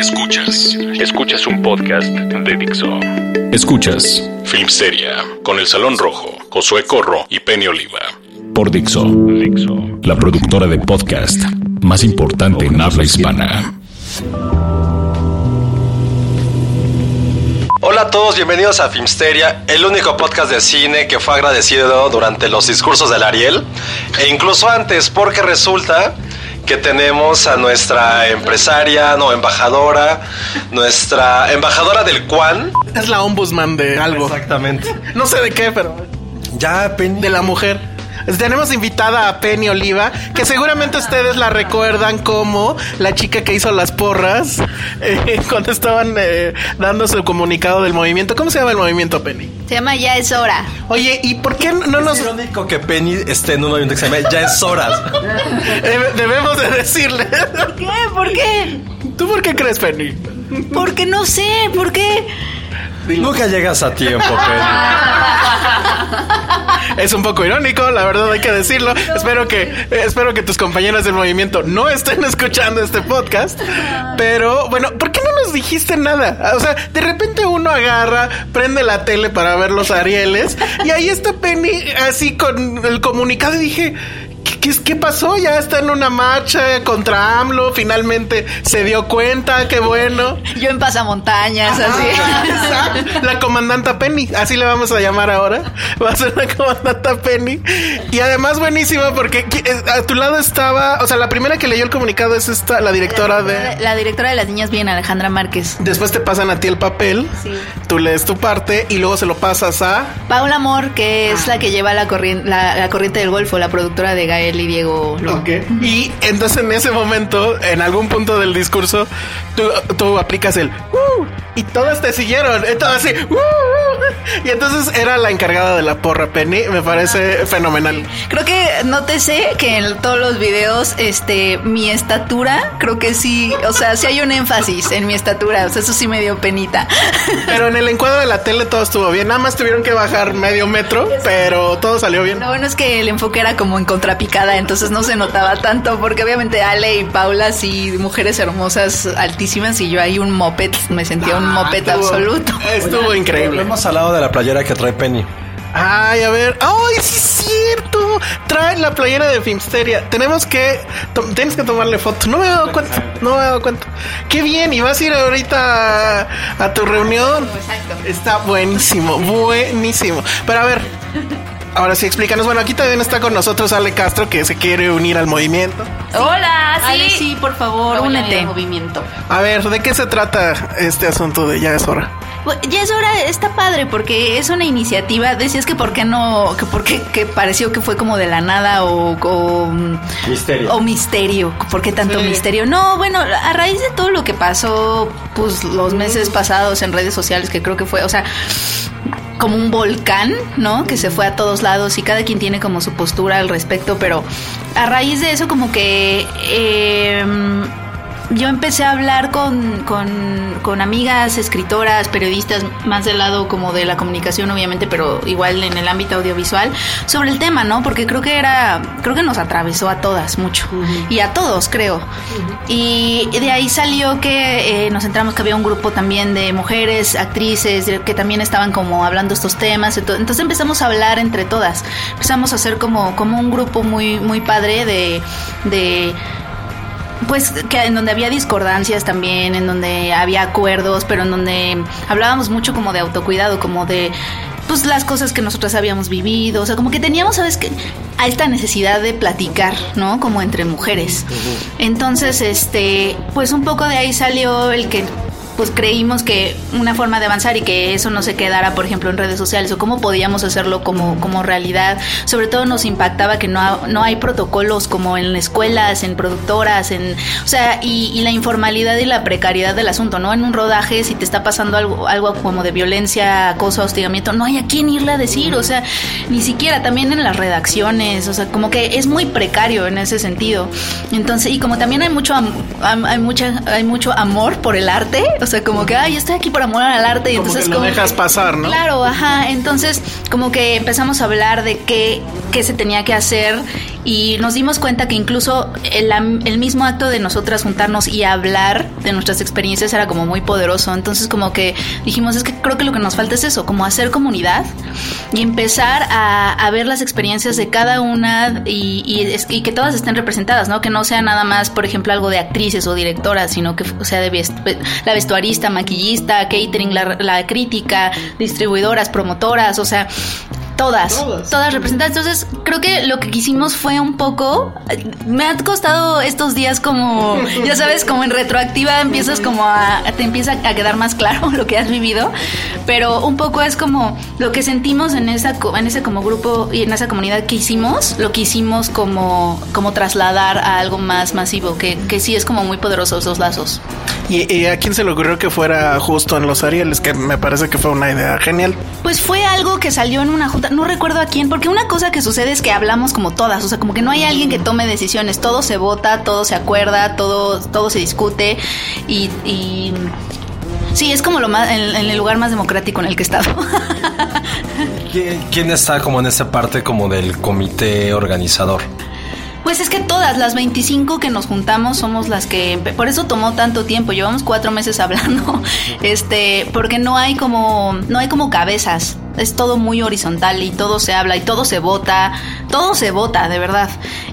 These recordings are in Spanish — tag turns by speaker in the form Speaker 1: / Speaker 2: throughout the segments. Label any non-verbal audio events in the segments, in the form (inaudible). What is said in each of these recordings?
Speaker 1: Escuchas, escuchas un podcast de Dixo. Escuchas Filmsteria con El Salón Rojo, Josué Corro y Penny Oliva. Por Dixo, Dixo, la productora de podcast más importante en habla hispana.
Speaker 2: Hola a todos, bienvenidos a Filmsteria, el único podcast de cine que fue agradecido durante los discursos del Ariel e incluso antes, porque resulta que tenemos a nuestra empresaria, no, embajadora, nuestra embajadora del Quan.
Speaker 3: Es la ombudsman de algo.
Speaker 2: Exactamente.
Speaker 3: No sé de qué, pero
Speaker 2: Ya, Penny.
Speaker 3: de la mujer. Tenemos invitada a Penny Oliva, que seguramente ustedes la recuerdan como la chica que hizo las porras eh, (laughs) cuando estaban eh, dando su comunicado del movimiento. ¿Cómo se llama el movimiento, Penny?
Speaker 4: Se llama Ya es hora.
Speaker 3: Oye, ¿y por qué no nos
Speaker 2: Es irónico que Penny esté en un movimiento que se llama Ya es horas.
Speaker 3: debe- debemos de decirle?
Speaker 4: ¿Por qué? ¿Por qué?
Speaker 3: ¿Tú por qué crees, Penny?
Speaker 4: Porque no sé, ¿por qué?
Speaker 2: Nunca llegas a tiempo, Penny. (laughs)
Speaker 3: Es un poco irónico, la verdad hay que decirlo. Espero que eh, espero que tus compañeras del movimiento no estén (laughs) escuchando este podcast. Pero bueno, ¿por qué no nos dijiste nada? O sea, de repente uno agarra, prende la tele para ver los Arieles y ahí está Penny así con el comunicado y dije, ¿Qué, qué, pasó? Ya está en una marcha contra AMLO. Finalmente se dio cuenta. Qué bueno.
Speaker 4: Yo en pasamontañas, así.
Speaker 3: La comandanta Penny, así le vamos a llamar ahora. Va a ser la comandanta Penny. Y además buenísima porque eh, a tu lado estaba, o sea, la primera que leyó el comunicado es esta, la directora de...
Speaker 4: La directora de las niñas bien, Alejandra Márquez.
Speaker 3: Después te pasan a ti el papel,
Speaker 4: Sí.
Speaker 3: tú lees tu parte y luego se lo pasas a...
Speaker 4: Paula Amor, que es la que lleva la, corriente la, la corriente del Golfo, la productora de Gael y Diego Luna.
Speaker 3: Y entonces en ese momento, en algún punto del discurso, tú, tú aplicas el "Uh", y todos te siguieron. Entonces así, "Uh", uh", y entonces era la encargada de la porra Penny. Me parece fenomenal.
Speaker 4: Creo que nótese que en todos los videos, este, mi estatura, creo que sí, o sea, sí hay un énfasis en mi estatura, o sea, eso sí me dio penita.
Speaker 3: Pero en el (laughs) encuadro de la tele todo estuvo bien. Nada más tuvieron que bajar medio metro, pero todo salió bien.
Speaker 4: Lo bueno es que el enfoque era como en entonces no se notaba tanto, porque obviamente Ale y Paula sí, mujeres hermosas, altísimas, y yo ahí un moped, me sentía un moped
Speaker 3: Estuvo-
Speaker 4: absoluto. (laughs)
Speaker 3: Estuvo increíble.
Speaker 2: Hemos hablado de la playera que trae Penny.
Speaker 3: Ay, a ver. ¡Ay, sí es cierto! Trae la playera de Filmsteria. Tenemos que... Tienes que tomarle foto. No me he dado cuenta. No me he dado cuenta. ¡Qué bien! ¿Y vas a ir ahorita a, a tu reunión?
Speaker 4: Exacto.
Speaker 3: Está buenísimo. Buenísimo. Pero a ver... Ahora sí, explícanos. Bueno, aquí también está con nosotros Ale Castro, que se quiere unir al movimiento.
Speaker 5: Hola, sí.
Speaker 4: Ale, sí, por favor, únete.
Speaker 5: al movimiento.
Speaker 3: A ver, ¿de qué se trata este asunto de Ya es hora?
Speaker 4: Pues, Ya es hora, está padre porque es una iniciativa. Decías que por qué no, que por qué que pareció que fue como de la nada o, o
Speaker 2: Misterio.
Speaker 4: o misterio. ¿Por qué tanto
Speaker 3: Sí.
Speaker 4: misterio? No, bueno, a raíz de todo lo que pasó, pues los meses pasados en redes sociales, que creo que fue, o sea, como un volcán, ¿no? Que se fue a todos lados y cada quien tiene como su postura al respecto, pero a raíz de eso como que... em, yo empecé a hablar con, con, con, amigas, escritoras, periodistas, más del lado como de la comunicación, obviamente, pero igual en el ámbito audiovisual, sobre el tema, ¿no? Porque creo que era, creo que nos atravesó a todas mucho. Y a todos, creo. Y de ahí salió que eh, nos entramos que había un grupo también de mujeres, actrices, que también estaban como hablando estos temas. Entonces empezamos a hablar entre todas. Empezamos a hacer como, como un grupo muy, muy padre de, de pues que en donde había discordancias también, en donde había acuerdos, pero en donde hablábamos mucho como de autocuidado, como de pues las cosas que nosotras habíamos vivido, o sea, como que teníamos, sabes que a esta necesidad de platicar, ¿no? Como entre mujeres. Entonces, este, pues un poco de ahí salió el que pues creímos que una forma de avanzar y que eso no se quedara, por ejemplo, en redes sociales o cómo podíamos hacerlo como, como realidad. Sobre todo nos impactaba que no, no hay protocolos como en escuelas, en productoras, en, o sea, y, la informalidad y la precariedad del asunto, ¿no? En un rodaje, si te está pasando algo, algo como de violencia, acoso, hostigamiento, no hay a quién irle a decir, o sea, ni siquiera también en las redacciones, o sea, como que es muy precario en ese sentido. Entonces, y como también hay mucho, hay, mucha, hay mucho amor por el arte, o sea, como que, ay, estoy aquí por amor al arte. Y
Speaker 3: como
Speaker 4: entonces
Speaker 3: que lo dejas pasar, ¿no?
Speaker 4: Claro, ajá. Entonces, como que empezamos a hablar de qué, qué se tenía que hacer y nos dimos cuenta que incluso el, el, mismo acto de nosotras juntarnos y hablar de nuestras experiencias era como muy poderoso. Entonces como que dijimos, es que creo que lo que nos falta es eso, como hacer comunidad y empezar a, a ver las experiencias de cada una y, y, y, que todas estén representadas, ¿no? Que no sea nada más, por ejemplo, algo de actrices o directoras, sino que sea de la vestuarista, maquillista, catering, la, la crítica, distribuidoras, promotoras, o sea, Todas, todas, representadas. Entonces, creo que lo que quisimos fue un poco. Me ha costado estos días como, (laughs) ya sabes, como en retroactiva empiezas como a. te empieza a quedar más claro (laughs) lo que has vivido. Pero un poco es como lo que sentimos en esa en ese como grupo y en esa comunidad que hicimos, lo que hicimos como, como trasladar a algo más masivo, que, que sí es como muy poderoso esos lazos.
Speaker 3: ¿Y, ¿Y, a quién se le ocurrió que fuera justo en los Arieles? Que me parece que fue una idea genial.
Speaker 4: Pues fue algo que salió en una junta no recuerdo a quién, porque una cosa que sucede es que hablamos como todas, o sea, como que no hay alguien que tome decisiones, todo se vota, todo se acuerda, todo, todo se discute y, y sí, es como lo más, en, en, el lugar más democrático en el que he estado. (laughs)
Speaker 2: ¿Quién está como en esa parte como del comité organizador?
Speaker 4: Pues es que todas las 25 que nos juntamos somos las que por eso tomó tanto tiempo. Llevamos cuatro meses hablando, (laughs) este, porque no hay como no hay como cabezas es todo muy horizontal y todo se habla y todo se vota, todo se vota, de verdad.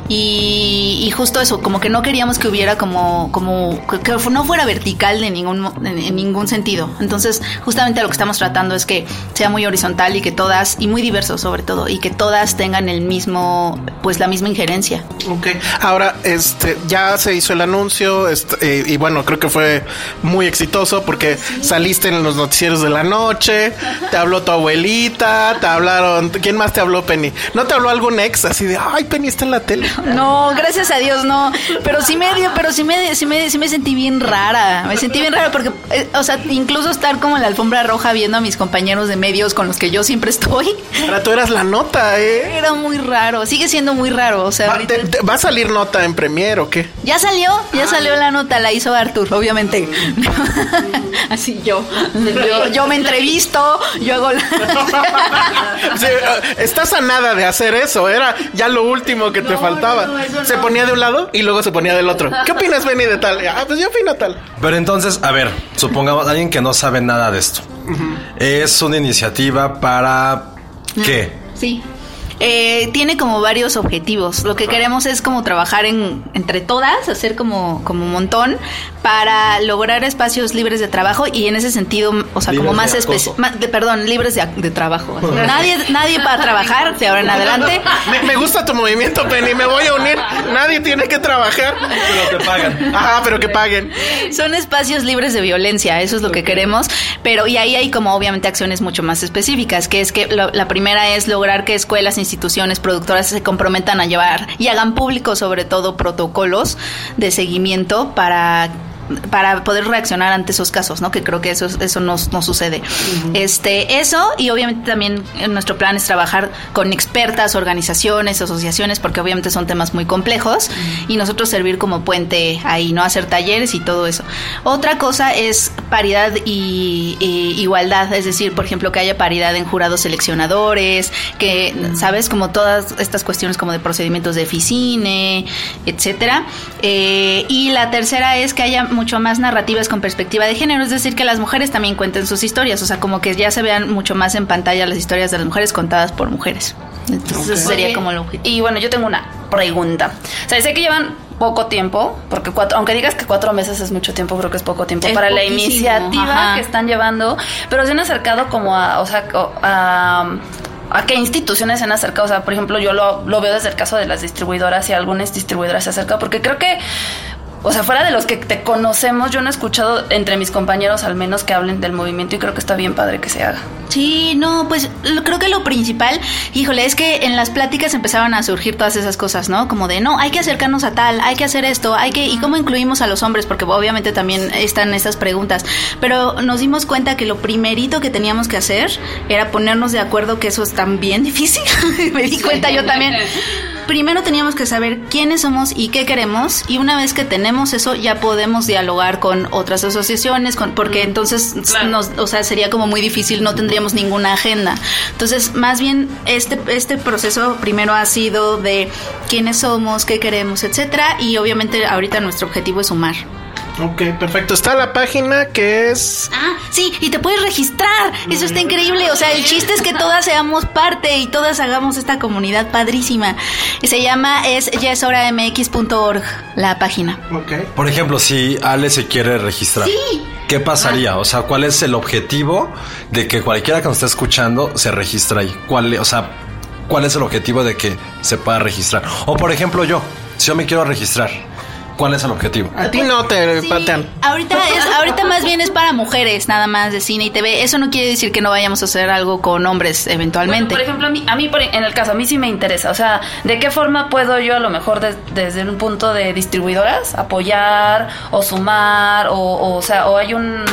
Speaker 4: Y, justo eso, como que no queríamos que hubiera como, como que no fuera vertical de ningún, en, ningún sentido. Entonces, justamente lo que estamos tratando es que sea muy horizontal y que todas, y muy diverso sobre todo, y que todas tengan el mismo, pues la misma injerencia.
Speaker 3: Ok, ahora, este, ya se hizo el anuncio, este, y bueno, creo que fue muy exitoso porque saliste en los noticieros de la noche, te habló tu abuelita te hablaron. ¿Quién más te habló, Penny? ¿No te habló algún ex así de, ay, Penny está en la tele?
Speaker 4: No, gracias a Dios, no. Pero sí me dio, pero sí me, sí me, sí me sentí bien rara. Me sentí bien rara porque, eh, o sea, incluso estar como en la alfombra roja viendo a mis compañeros de medios con los que yo siempre estoy.
Speaker 3: Ahora tú eras la nota, ¿eh?
Speaker 4: Era muy raro. Sigue siendo muy raro. O sea,
Speaker 3: ¿Va, ¿va a salir nota en Premiere o qué?
Speaker 4: Ya salió, ya ah. salió la nota, la hizo Arthur, obviamente. (laughs) Así yo, yo. Yo me entrevisto, yo hago la. (laughs)
Speaker 3: Eh, estás a nada de hacer eso, era ya lo último que te faltaba. se ponía de un lado y luego se ponía del otro. ¿Qué opinas, Benny, de tal? Ah, pues yo opino tal.
Speaker 2: Pero entonces, a ver, supongamos alguien que no sabe nada de esto. Es una iniciativa para ¿qué?
Speaker 4: Sí. Eh, tiene como varios objetivos. Lo que queremos es como trabajar en, entre todas, hacer como, como un montón para lograr espacios libres de trabajo y en ese sentido, o sea, como más especial, perdón, libres de, trabajo. (laughs) nadie, nadie para trabajar de ahora en adelante. (laughs)
Speaker 3: Me, gusta tu movimiento, Penny, me voy a unir. Nadie tiene que trabajar.
Speaker 2: Pero que paguen.
Speaker 3: Ajá, pero que paguen.
Speaker 4: Son espacios libres de violencia, eso es lo que queremos, pero y ahí hay como obviamente acciones mucho más específicas, que es que la primera es lograr que escuelas, instituciones productoras se comprometan a llevar y hagan público sobre todo protocolos de seguimiento para para poder reaccionar ante esos casos, ¿no? Que creo que eso, eso no, no sucede. Este, eso, y obviamente también en nuestro plan es trabajar con expertas, organizaciones, asociaciones, porque obviamente son temas muy complejos, y nosotros servir como puente ahí, ¿no? Hacer talleres y todo eso. Otra cosa es paridad y, y igualdad, es decir, por ejemplo, que haya paridad en jurados seleccionadores, que, ¿sabes? Como todas estas cuestiones como de procedimientos de oficine, etcétera. Eh, y la tercera es que haya mucho más narrativas con perspectiva de género, es decir, que las mujeres también cuenten sus historias, o sea, como que ya se vean mucho más en pantalla las historias de las mujeres contadas por mujeres. Entonces eso sería como el objetivo.
Speaker 5: Y bueno, yo tengo una pregunta. O sea, sé que llevan poco tiempo, porque cuatro, aunque digas que cuatro meses es mucho tiempo, creo que es poco tiempo
Speaker 4: Es
Speaker 5: para la iniciativa
Speaker 4: ajá.
Speaker 5: que están llevando, pero se han acercado como a, o sea, a, a qué instituciones se han acercado. O sea, por ejemplo, yo lo, lo veo desde el caso de las distribuidoras y algunas distribuidoras se acercan, porque creo que o sea, fuera de los que te conocemos, yo no he escuchado entre mis compañeros al menos que hablen del movimiento y creo que está bien padre que se haga.
Speaker 4: Sí, no, pues lo- creo que lo principal, híjole, es que en las pláticas empezaban a surgir todas esas cosas, ¿no? Como de, no, hay que acercarnos a tal, hay que hacer esto, hay que, y cómo incluimos a los hombres, porque obviamente también están estas preguntas, pero nos dimos cuenta que lo primerito que teníamos que hacer era ponernos de acuerdo, que eso es también (laughs) difícil, me di cuenta yo también. (laughs) Primero teníamos que saber quiénes somos y qué queremos, y una vez que tenemos eso, ya podemos dialogar con otras asociaciones, con, porque entonces
Speaker 5: Claro.
Speaker 4: nos o sea, sería como muy difícil, no tendríamos ninguna agenda. Entonces, más bien, este, este proceso primero ha sido de quiénes somos, qué queremos, etcétera, y obviamente ahorita nuestro objetivo es sumar.
Speaker 3: Ok, perfecto. Está la página que es.
Speaker 4: Ah, sí, y te puedes registrar. Eso está increíble. O sea, el chiste es que todas seamos parte y todas hagamos esta comunidad padrísima. Se llama es yesoramx.org la página.
Speaker 3: Ok.
Speaker 6: Por ejemplo, si Ale se quiere registrar,
Speaker 4: Sí.
Speaker 6: ¿qué pasaría? O sea, ¿cuál es el objetivo de que cualquiera que nos esté escuchando se registre ahí? ¿Cuál, o sea, cuál es el objetivo de que se pueda registrar? O por ejemplo, yo, si yo me quiero registrar, ¿cuál es el objetivo?
Speaker 3: A ti no te
Speaker 4: Sí,
Speaker 3: patean.
Speaker 4: ahorita es, ahorita más bien es para mujeres, nada más de cine y TV. Eso no quiere decir que no vayamos a hacer algo con hombres
Speaker 5: Bueno,
Speaker 4: eventualmente.
Speaker 5: por ejemplo, a mí, a mí por- en el caso, a mí sí me interesa. O sea, ¿de qué forma puedo yo a lo mejor des- desde un punto de distribuidoras apoyar o sumar o, o, o sea, o hay un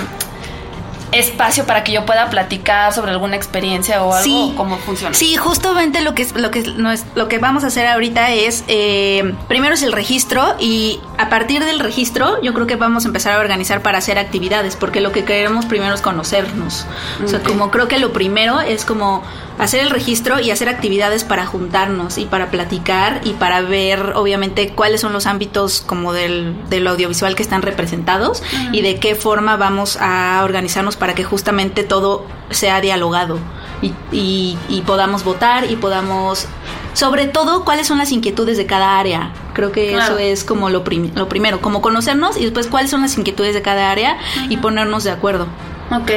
Speaker 5: espacio para que yo pueda platicar sobre alguna experiencia o algo?
Speaker 4: Sí.
Speaker 5: ¿Cómo funciona?
Speaker 4: Sí, justamente lo que es, lo que es- no es- lo que vamos a hacer ahorita es eh, primero es el registro y a partir del registro yo creo que vamos a empezar a organizar para hacer actividades porque lo que queremos primero es conocernos. O sea, como creo que lo primero es como hacer el registro y hacer actividades para juntarnos y para platicar y para ver obviamente cuáles son los ámbitos como del, del audiovisual que están representados y de qué forma vamos a organizarnos para que justamente todo sea dialogado y, y- y podamos votar y podamos sobre todo cuáles son las inquietudes de cada área creo que
Speaker 5: Claro.
Speaker 4: eso es como lo, prim- lo primero como conocernos y después cuáles son las inquietudes de cada área y ponernos de acuerdo
Speaker 5: Ok.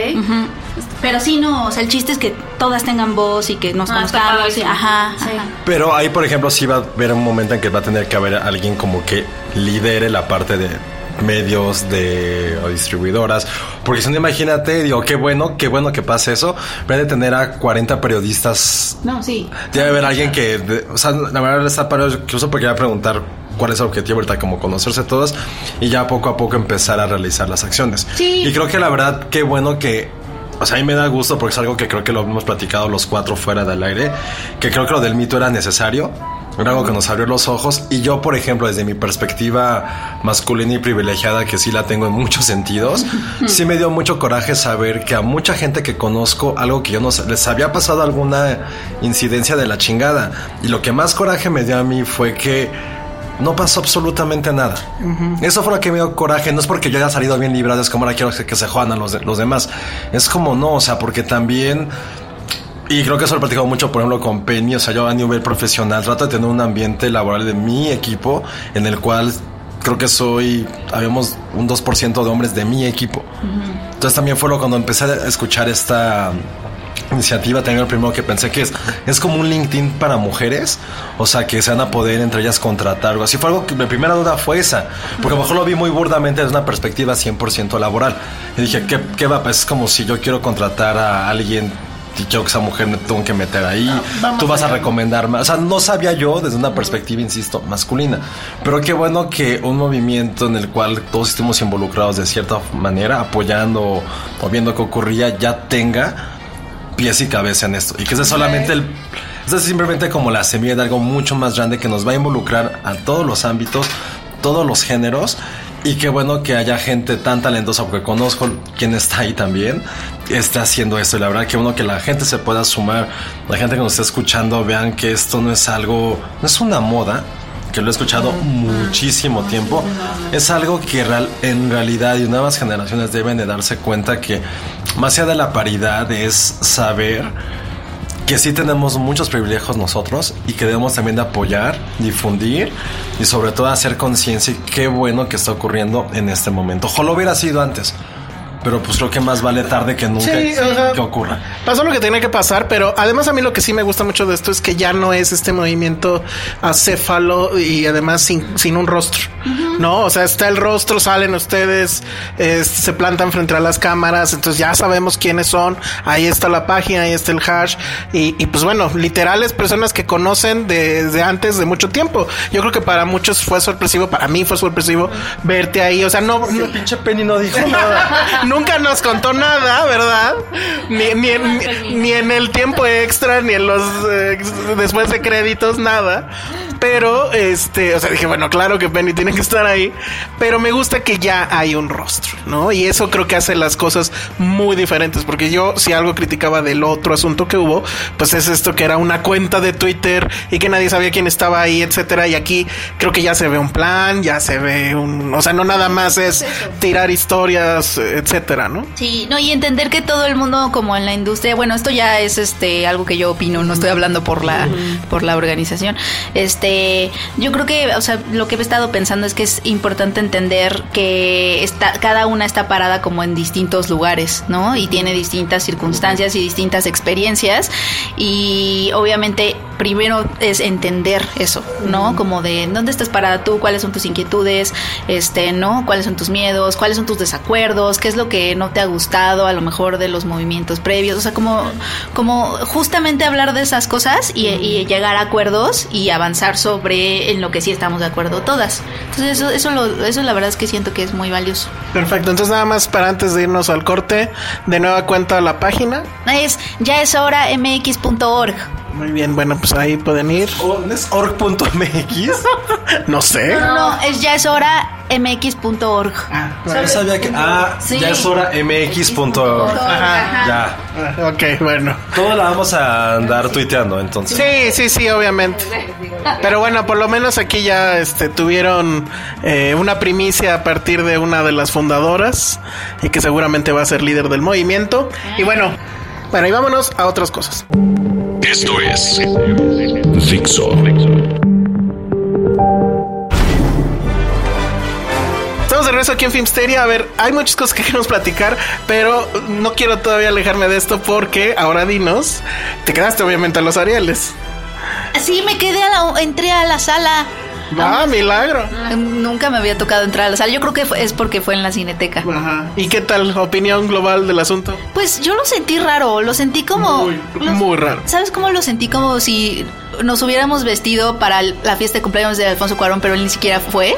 Speaker 4: Pero sí, no, o sea, el chiste es que todas tengan voz y que nos
Speaker 5: Ah,
Speaker 4: conozcamos. ajá,
Speaker 5: Sí.
Speaker 4: ajá.
Speaker 6: Pero ahí, por ejemplo, sí va a haber un momento en que va a tener que haber alguien como que lidere la parte de medios de o distribuidoras porque si no imagínate digo qué bueno qué bueno que pase eso hay de tener a 40 periodistas
Speaker 4: No, sí.
Speaker 6: Debe haber alguien que, de- o sea, la verdad está para incluso porque iba a preguntar cuál es el objetivo ahorita, como conocerse todos y ya poco a poco empezar a realizar las acciones.
Speaker 4: Sí.
Speaker 6: Y creo que la verdad, qué bueno que, o sea, a mí me da gusto porque es algo que creo que lo hemos platicado los cuatro fuera del aire, que creo que lo del mito era necesario. Era algo que nos abrió los ojos y yo, por ejemplo, desde mi perspectiva masculina y privilegiada, que sí la tengo en muchos sentidos, (laughs) sí me dio mucho coraje saber que a mucha gente que conozco, algo que yo no sé, les había pasado alguna incidencia de la chingada. Y lo que más coraje me dio a mí fue que no pasó absolutamente nada. Eso fue lo que me dio coraje. No es porque yo haya salido bien librado, es como ahora quiero que, se jodan a los, de- los demás. Es como no, o sea, porque también. Y creo que eso lo he platicado mucho, por ejemplo, con Penny. O sea, yo a nivel profesional trato de tener un ambiente laboral de mi equipo en el cual creo que soy, habíamos un 2% de hombres de mi equipo. Entonces también fue lo cuando empecé a escuchar esta iniciativa, también lo primero que pensé que es, es como un LinkedIn para mujeres, o sea, que se van a poder entre ellas contratar algo así. Fue algo que mi primera duda fue esa, porque a lo mejor lo vi muy burdamente desde una perspectiva 100% laboral. Y dije, ¿qué, qué va? Pues es como si yo quiero contratar a alguien y quiero que esa mujer me tengo que meter ahí, tú vas a recomendarme. O sea, no sabía yo desde una perspectiva, insisto, masculina. Pero qué bueno que un movimiento en el cual todos estemos involucrados de cierta manera, apoyando o viendo qué ocurría, ya tenga pies y cabeza en esto. Y que ese es solamente el... Ese es simplemente como la semilla de algo mucho más grande que nos va a involucrar a todos los ámbitos, todos los géneros. Y qué bueno que haya gente tan talentosa, porque conozco quien está ahí también, está haciendo esto. Y la verdad que uno que la gente se pueda sumar, la gente que nos está escuchando, vean que esto no es algo, no es una moda, lo he escuchado muchísimo tiempo, es algo que en realidad y nuevas generaciones deben de darse cuenta que más allá de la paridad es saber que sí tenemos muchos privilegios nosotros y que debemos también de apoyar, difundir y sobre todo hacer conciencia y qué bueno que está ocurriendo en este momento. Ojalá hubiera sido antes. Pero pues creo que más vale tarde que nunca
Speaker 3: Sí, o sea,
Speaker 6: que ocurra.
Speaker 3: Pasó lo que tenía que pasar, pero además a mí lo que sí me gusta mucho de esto es que ya no es este movimiento acéfalo y además sin, sin un rostro, ¿no? O sea, está el rostro, salen ustedes, eh, se plantan frente a las cámaras, entonces ya sabemos quiénes son, ahí está la página, ahí está el hash y, y pues bueno, literales personas que conocen desde antes de mucho tiempo. Yo creo que para muchos fue sorpresivo, para mí fue sorpresivo verte ahí, o sea, no... no
Speaker 6: pinche Penny no dijo nada. (laughs)
Speaker 3: Nunca nos contó nada, ¿verdad? Ni, ni, en, ni- ni en el tiempo extra, ni en los eh, después de créditos, nada. Pero, este, o sea, dije, bueno, claro que Penny tiene que estar ahí. Pero me gusta que ya hay un rostro, ¿no? Y eso creo que hace las cosas muy diferentes. Porque yo, si algo criticaba del otro asunto que hubo, pues es esto que era una cuenta de Twitter y que nadie sabía quién estaba ahí, etcétera. Y aquí creo que ya se ve un plan, ya se ve un. O sea, no nada más es tirar historias, etcétera, ¿no?
Speaker 4: Sí, no, y entender que todo el mundo como en la industria, bueno, esto ya es este algo que yo opino, no estoy hablando por la por la organización. Este, yo creo que, o sea, lo que he estado pensando es que es importante entender que está cada una está parada como en distintos lugares, ¿no? Y tiene distintas circunstancias y distintas experiencias y obviamente primero es entender eso, ¿no? Como de dónde estás parada tú, cuáles son tus inquietudes, este, ¿no? Cuáles son tus miedos, cuáles son tus desacuerdos, qué es lo que no te ha gustado a lo mejor de los movimientos previos, o sea, como, como justamente hablar de esas cosas y, y llegar a acuerdos y avanzar sobre en lo que sí estamos de acuerdo todas. Entonces eso, eso, lo, eso la verdad es que siento que es muy valioso.
Speaker 3: Perfecto, entonces nada más para antes de irnos al corte, de nueva cuenta la página.
Speaker 4: Es ya es hora mx.org.
Speaker 3: Muy bien, bueno, pues ahí pueden ir.
Speaker 6: ¿O- ¿No es org.mx? (laughs)
Speaker 3: No sé.
Speaker 4: No, no, es ya es hora mx.org.
Speaker 6: Yo sabía que. Ah,
Speaker 4: Sí.
Speaker 6: ya es hora mx.org. Ya.
Speaker 3: Ah, Ok, bueno.
Speaker 6: Todo la vamos a andar tuiteando entonces.
Speaker 3: Sí, sí, sí, obviamente. Pero bueno, por lo menos aquí ya este, tuvieron eh, una primicia a partir de una de las fundadoras y que seguramente va a ser líder del movimiento. Y bueno, bueno, y vámonos a otras cosas.
Speaker 1: Esto es Dixo.
Speaker 3: Estamos de regreso aquí en Filmsteria. A ver, hay muchas cosas que queremos platicar, pero no quiero todavía alejarme de esto porque ahora dinos, te quedaste obviamente a los Arieles.
Speaker 4: Sí, me quedé a la, entré a la sala.
Speaker 3: Ah, milagro.
Speaker 4: Nunca me había tocado entrar a la sala. Yo creo que es porque fue en la cineteca.
Speaker 3: Ajá. ¿Y qué tal opinión global del asunto?
Speaker 4: Pues yo lo sentí raro, lo sentí como...
Speaker 3: Muy, muy raro.
Speaker 4: ¿Sabes cómo lo sentí? Como si nos hubiéramos vestido para la fiesta de cumpleaños de Alfonso Cuarón, pero él ni siquiera fue.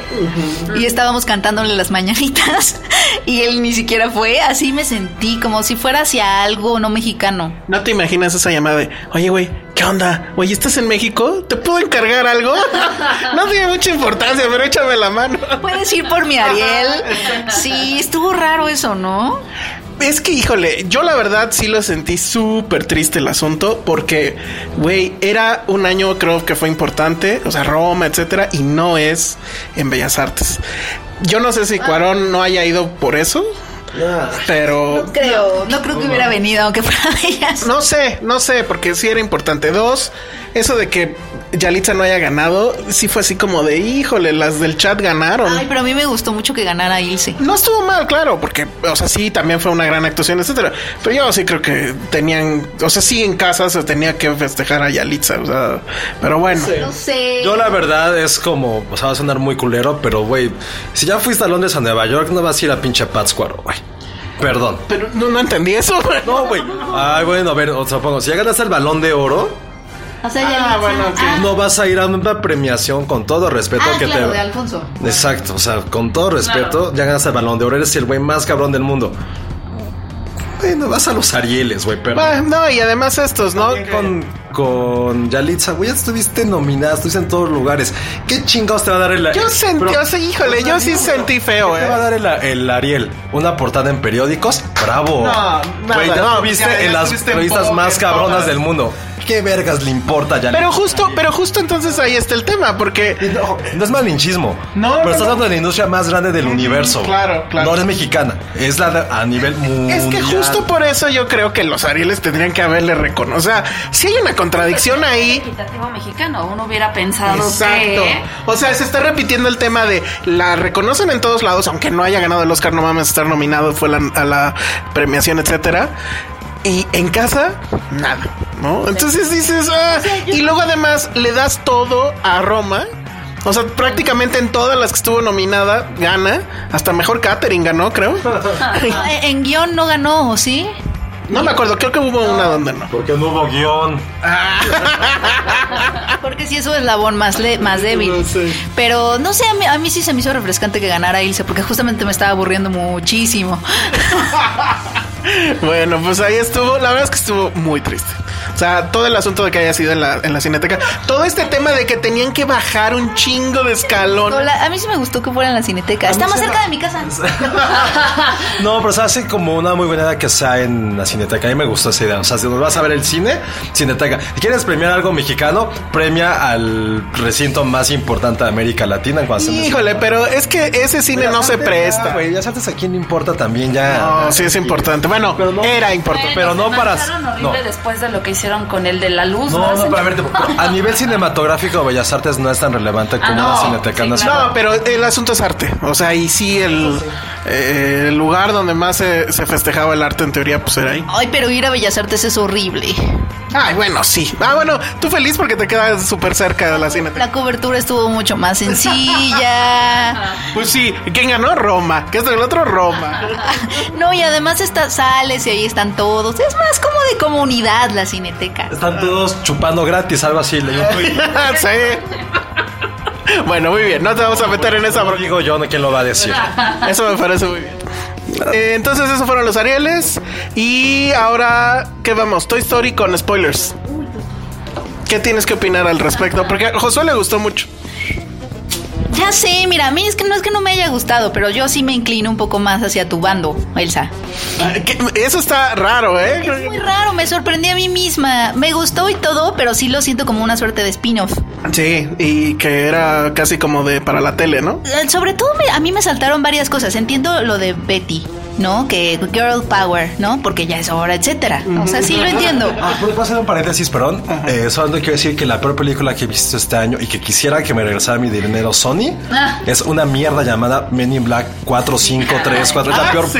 Speaker 4: Y estábamos cantándole las mañanitas (laughs) y él ni siquiera fue. Así me sentí, como si fuera hacia algo no mexicano.
Speaker 3: ¿No te imaginas esa llamada de, oye, güey, ¿qué onda? Oye, ¿estás en México? ¿Te puedo encargar algo? (laughs) no tiene mucha importancia, pero échame la mano.
Speaker 4: ¿Puedes ir por mi Ariel? Sí, estuvo raro eso, ¿no?
Speaker 3: Es que, híjole, yo la verdad sí lo sentí súper triste el asunto porque, güey, era un año creo que fue importante, o sea, Roma, etcétera, y no es en Bellas Artes. Yo no sé si Cuarón no haya ido por eso, pero
Speaker 4: Creo, no creo que hubiera venido, aunque fuera de (laughs) ellas.
Speaker 3: no sé, no sé, porque sí era importante. Dos, eso de que Yalitza no haya ganado, sí fue así como de, híjole, las del chat ganaron.
Speaker 4: Ay, pero a mí me gustó mucho que ganara Ilse.
Speaker 3: No estuvo mal, claro, porque, o sea, sí, también fue una gran actuación, etcétera. Pero yo sí creo que tenían, o sea, sí en casa se tenía que festejar a Yalitza, o sea, pero bueno.
Speaker 4: No sé.
Speaker 6: Yo la verdad es como, o sea, va a sonar muy culero, pero güey, si ya fuiste a Londres a Nueva York, no vas a ir a pinche Pátzcuaro, güey. Perdón.
Speaker 3: Pero no, no entendí eso.
Speaker 6: No, güey. Ay, bueno, a ver, o sea, pongo, si ya ganas el balón de oro,
Speaker 4: O sea, ya
Speaker 3: Ah, bueno.
Speaker 4: Ah,
Speaker 6: no vas a ir a una premiación con todo respeto
Speaker 4: ah,
Speaker 6: que
Speaker 4: claro,
Speaker 6: te.
Speaker 4: de Alfonso.
Speaker 6: Exacto, o sea, con todo respeto, ya ganas el balón de oro, eres el güey más cabrón del mundo. Bueno, vas a los Arieles, güey, pero.
Speaker 3: Ah, no, y además estos, ¿no?
Speaker 6: Con, con Yalitza, güey, ya estuviste nominada, estuviste en todos lugares. ¿Qué chingados te va a dar el
Speaker 3: Yo sentí,
Speaker 6: Pero-
Speaker 3: o sea, híjole, yo sí sentí feo,
Speaker 6: ¿Qué te va a
Speaker 3: eh.
Speaker 6: dar el, el Ariel? ¿Una portada en periódicos? ¡Bravo!
Speaker 3: No,
Speaker 6: Güey, ya
Speaker 3: no, ya- ya
Speaker 6: en las revistas más cabronas
Speaker 3: todas.
Speaker 6: del mundo. ¿Qué vergas le importa a Yalitza?
Speaker 3: Pero justo, pero justo entonces ahí está el tema, porque
Speaker 6: No, no es malinchismo.
Speaker 3: No,
Speaker 6: pero
Speaker 3: no,
Speaker 6: estás
Speaker 3: no.
Speaker 6: hablando de la industria más grande del universo.
Speaker 3: claro, claro.
Speaker 6: No eres mexicana. Es la de- a nivel mundial.
Speaker 3: es que justo por eso yo creo que los Arieles tendrían que haberle reconocido. O sea, si hay una contradicción ahí.
Speaker 5: Mexicano, uno hubiera pensado
Speaker 3: Exacto.
Speaker 5: que...
Speaker 3: O sea, se está repitiendo el tema de la reconocen en todos lados, aunque no haya ganado el Oscar, no mames, estar nominado fue la- a la premiación, etcétera. Y en casa, nada, ¿no? Entonces dices, ah, y luego además le das todo a Roma. O sea, prácticamente en todas las que estuvo nominada, gana. Hasta mejor catering ganó, creo. (laughs)
Speaker 4: En guion no ganó, ¿o sí?
Speaker 3: No me acuerdo, creo que hubo una donde no.
Speaker 6: Porque no hubo guion. (laughs)
Speaker 4: Porque sí es su eslabón más, le- más débil.
Speaker 3: No sé.
Speaker 4: Pero no sé, a mí, a mí sí se me hizo refrescante que ganara Ilse, porque justamente me estaba aburriendo muchísimo. (laughs) (laughs)
Speaker 3: Bueno, pues ahí estuvo. La verdad es que estuvo muy triste. O sea, todo el asunto de que haya sido en la, en la cineteca. Todo este tema de que tenían que bajar un chingo de escalón.
Speaker 4: Hola, a mí sí me gustó que fuera en la cineteca. Está más cerca de mi casa. (laughs)
Speaker 6: No, pero se hace como una muy buena idea que sea en la cineteca. A mí me gustó esa idea. O sea, si vas a ver el cine, cineteca. Si quieres premiar algo mexicano, premia al recinto más importante de América Latina en a
Speaker 3: Híjole, pero es que ese cine no se presta.
Speaker 6: Güey, ya sabes a quién le importa también ya.
Speaker 3: No, sí es importante. Bueno,
Speaker 6: Pero no-
Speaker 3: era importante.
Speaker 6: pero no
Speaker 5: se
Speaker 6: para-
Speaker 5: horrible
Speaker 6: no.
Speaker 5: después de lo que hicieron con el de la luz.
Speaker 6: No, no,
Speaker 5: Hacen-
Speaker 6: pero (laughs) a nivel cinematográfico, Bellas Artes no es tan relevante como
Speaker 5: Ah, no.
Speaker 6: una cineteca
Speaker 5: Sí,
Speaker 6: nacional.
Speaker 3: No, pero el asunto es arte. O sea, y sí, el, eh, el lugar donde más se, se festejaba el arte en teoría, pues era ahí.
Speaker 4: Ay, pero ir a Bellas Artes es horrible.
Speaker 3: Ay, bueno, sí. Ah, bueno, tú feliz porque te quedas súper cerca de la cineteca.
Speaker 4: La cobertura estuvo mucho más sencilla. (laughs)
Speaker 3: Pues sí, ¿quién ganó? Roma. ¿Qué es el otro? Roma. (laughs)
Speaker 4: No, y además está, sales y ahí están todos. Es más como de comunidad la cineteca.
Speaker 6: Están todos chupando gratis, algo así. un tuit. (laughs)
Speaker 3: sí. Bueno, muy bien. No te vamos a meter en esa bronca.
Speaker 6: digo yo, no quién lo va a decir. (laughs)
Speaker 3: Eso me parece muy bien. Eh, entonces, esos fueron los Arieles. Y ahora, ¿qué vamos? Toy Story con spoilers. ¿Qué tienes que opinar al respecto? Porque a Josué le gustó mucho.
Speaker 4: Ya sé, mira, a mí es que no es que no me haya gustado, pero yo sí me inclino un poco más hacia tu bando, Elsa.
Speaker 3: Ah. Eso está raro, ¿eh?
Speaker 4: Es muy raro, me sorprendí a mí misma. Me gustó y todo, pero sí lo siento como una suerte de spin-off.
Speaker 3: Sí, y que era casi como de para la tele, ¿no?
Speaker 4: Eh, Sobre todo a mí me saltaron varias cosas. Entiendo lo de Betty, ¿no? Que girl power, ¿no? Porque ya es hora, etcétera. O sea, sí lo entiendo.
Speaker 6: Ah, ¿Puedo hacer un paréntesis, perdón? Eh, solo quiero decir que la peor película que he visto este año y que quisiera que me regresara mi dinero Sony
Speaker 5: Ah.
Speaker 6: es una mierda llamada Men in Black 4, 5, 3, 4. Es la
Speaker 3: Ah,
Speaker 6: peor.
Speaker 3: sí.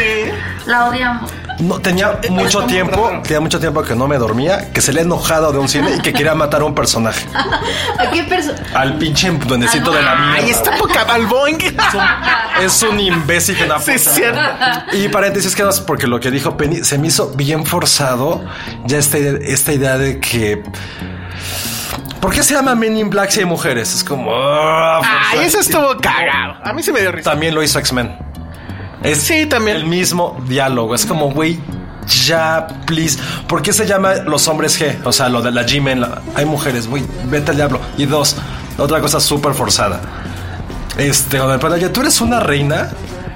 Speaker 5: La odiamos.
Speaker 6: No, tenía mucho tiempo, tenía mucho tiempo que no me dormía, que se le ha enojado de un cine y que quería matar a un personaje. (laughs)
Speaker 4: ¿A qué persona?
Speaker 6: Al pinche duendecito de la mierda.
Speaker 3: Ahí está poca al Boeing. (laughs)
Speaker 6: Es un imbécil que una
Speaker 3: Sí, es
Speaker 6: puta.
Speaker 3: cierto.
Speaker 6: Y paréntesis que porque lo que dijo Penny se me hizo bien forzado ya esta, idea- esta idea de que ¿Por qué se llama Men in Black si hay mujeres? Es como ah,
Speaker 3: Ay, eso estuvo cagado. A mí se me dio risa.
Speaker 6: También lo hizo X-Men. Es
Speaker 3: Sí, también.
Speaker 6: el mismo diálogo. Es como, güey, ya, please. ¿Por qué se llama los hombres G? O sea, lo de la G-Men. la- Hay mujeres, güey, vete al diablo. Y dos, otra cosa súper forzada. Este, preguntan, oye, tú eres una reina.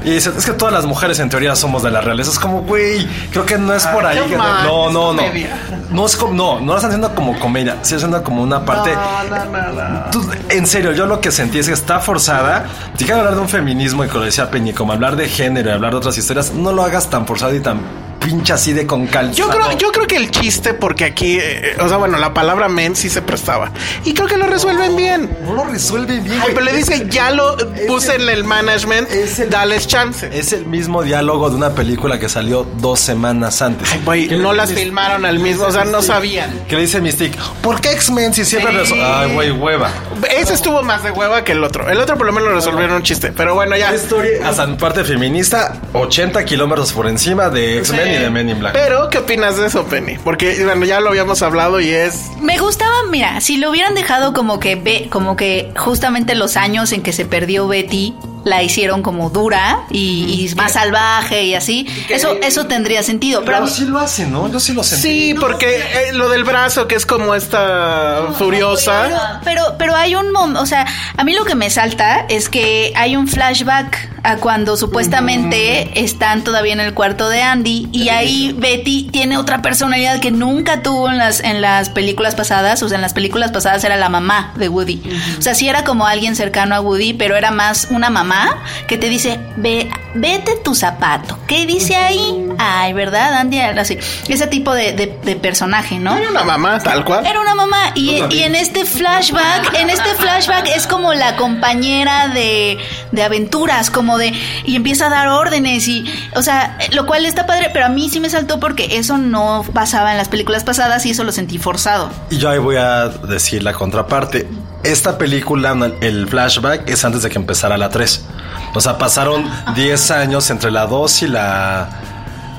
Speaker 6: Y es que todas las mujeres en teoría somos de la realeza. Es como, güey, creo que no es por ahí.
Speaker 3: no
Speaker 6: que- no, no, no. es como, no, no lo están haciendo como comedia. Sí, haciendo como una parte.
Speaker 3: No, no, no, no.
Speaker 6: Tú, en serio, yo lo que sentí es que está forzada. Si quieres hablar de un feminismo y como decía Peñi, como hablar de género y hablar de otras historias, no lo hagas tan forzado y tan pinche así de con calzado.
Speaker 3: Yo creo, yo creo que el chiste, porque aquí, eh, o sea, bueno, la palabra men sí se prestaba. Y creo que lo resuelven bien.
Speaker 6: No lo resuelven bien.
Speaker 3: Ay,
Speaker 6: güey.
Speaker 3: pero le dice, ya lo puse
Speaker 6: el-
Speaker 3: en el management,
Speaker 6: es el-
Speaker 3: dales chance.
Speaker 6: Es el mismo diálogo de una película que salió dos semanas antes.
Speaker 3: Ay, güey,
Speaker 6: ¿Qué le
Speaker 3: no las filmaron al mismo, o sea, no sabían.
Speaker 6: Que le dice Mystique, ¿por qué X-Men si siempre
Speaker 3: Sí.
Speaker 6: Ay, güey, hueva.
Speaker 3: Ese estuvo más de hueva que el otro. El otro por lo menos lo resolvieron un chiste. Pero bueno, ya.
Speaker 6: Historia, hasta en parte feminista, 80 kilómetros por encima de X-Men y de Men in Black.
Speaker 3: Pero, ¿qué opinas de eso, Penny? Porque, bueno, ya lo habíamos hablado y es.
Speaker 4: Me gustaba, mira, si lo hubieran dejado como que ve, como que justamente los años en que se perdió Betty la hicieron como dura y, y más salvaje y así, eso eso tendría sentido. Pero, a
Speaker 6: Pero
Speaker 4: mí-
Speaker 6: sí lo hace, ¿no? Yo sí lo sentí.
Speaker 3: Sí, porque eh, lo del brazo, que es como esta furiosa.
Speaker 4: pero pero hay un mom- o sea, a mí lo que me salta es que hay un flashback a cuando supuestamente están todavía en el cuarto de Andy y ahí Betty tiene otra personalidad que nunca tuvo en las en las películas pasadas, o sea, en las películas pasadas era la mamá de Woody. O sea, sí era como alguien cercano a Woody, pero era más una mamá que te dice, "Ve, vete tu zapato." ¿Qué dice ahí? Ay, ¿verdad, Andy? Así. Ese tipo de, de- de personaje, ¿no?
Speaker 3: Hay una mamá, tal cual.
Speaker 4: Era una mamá y, y en este flashback, en este flashback es como la compañera de, de aventuras, como de y empieza a dar órdenes y, o sea, lo cual está padre, pero a mí sí me saltó porque eso no pasaba en las películas pasadas y eso lo sentí forzado.
Speaker 6: Y yo ahí voy a decir la contraparte. Esta película, el flashback, es antes de que empezara la 3. O sea, pasaron 10 años entre la 2 y la...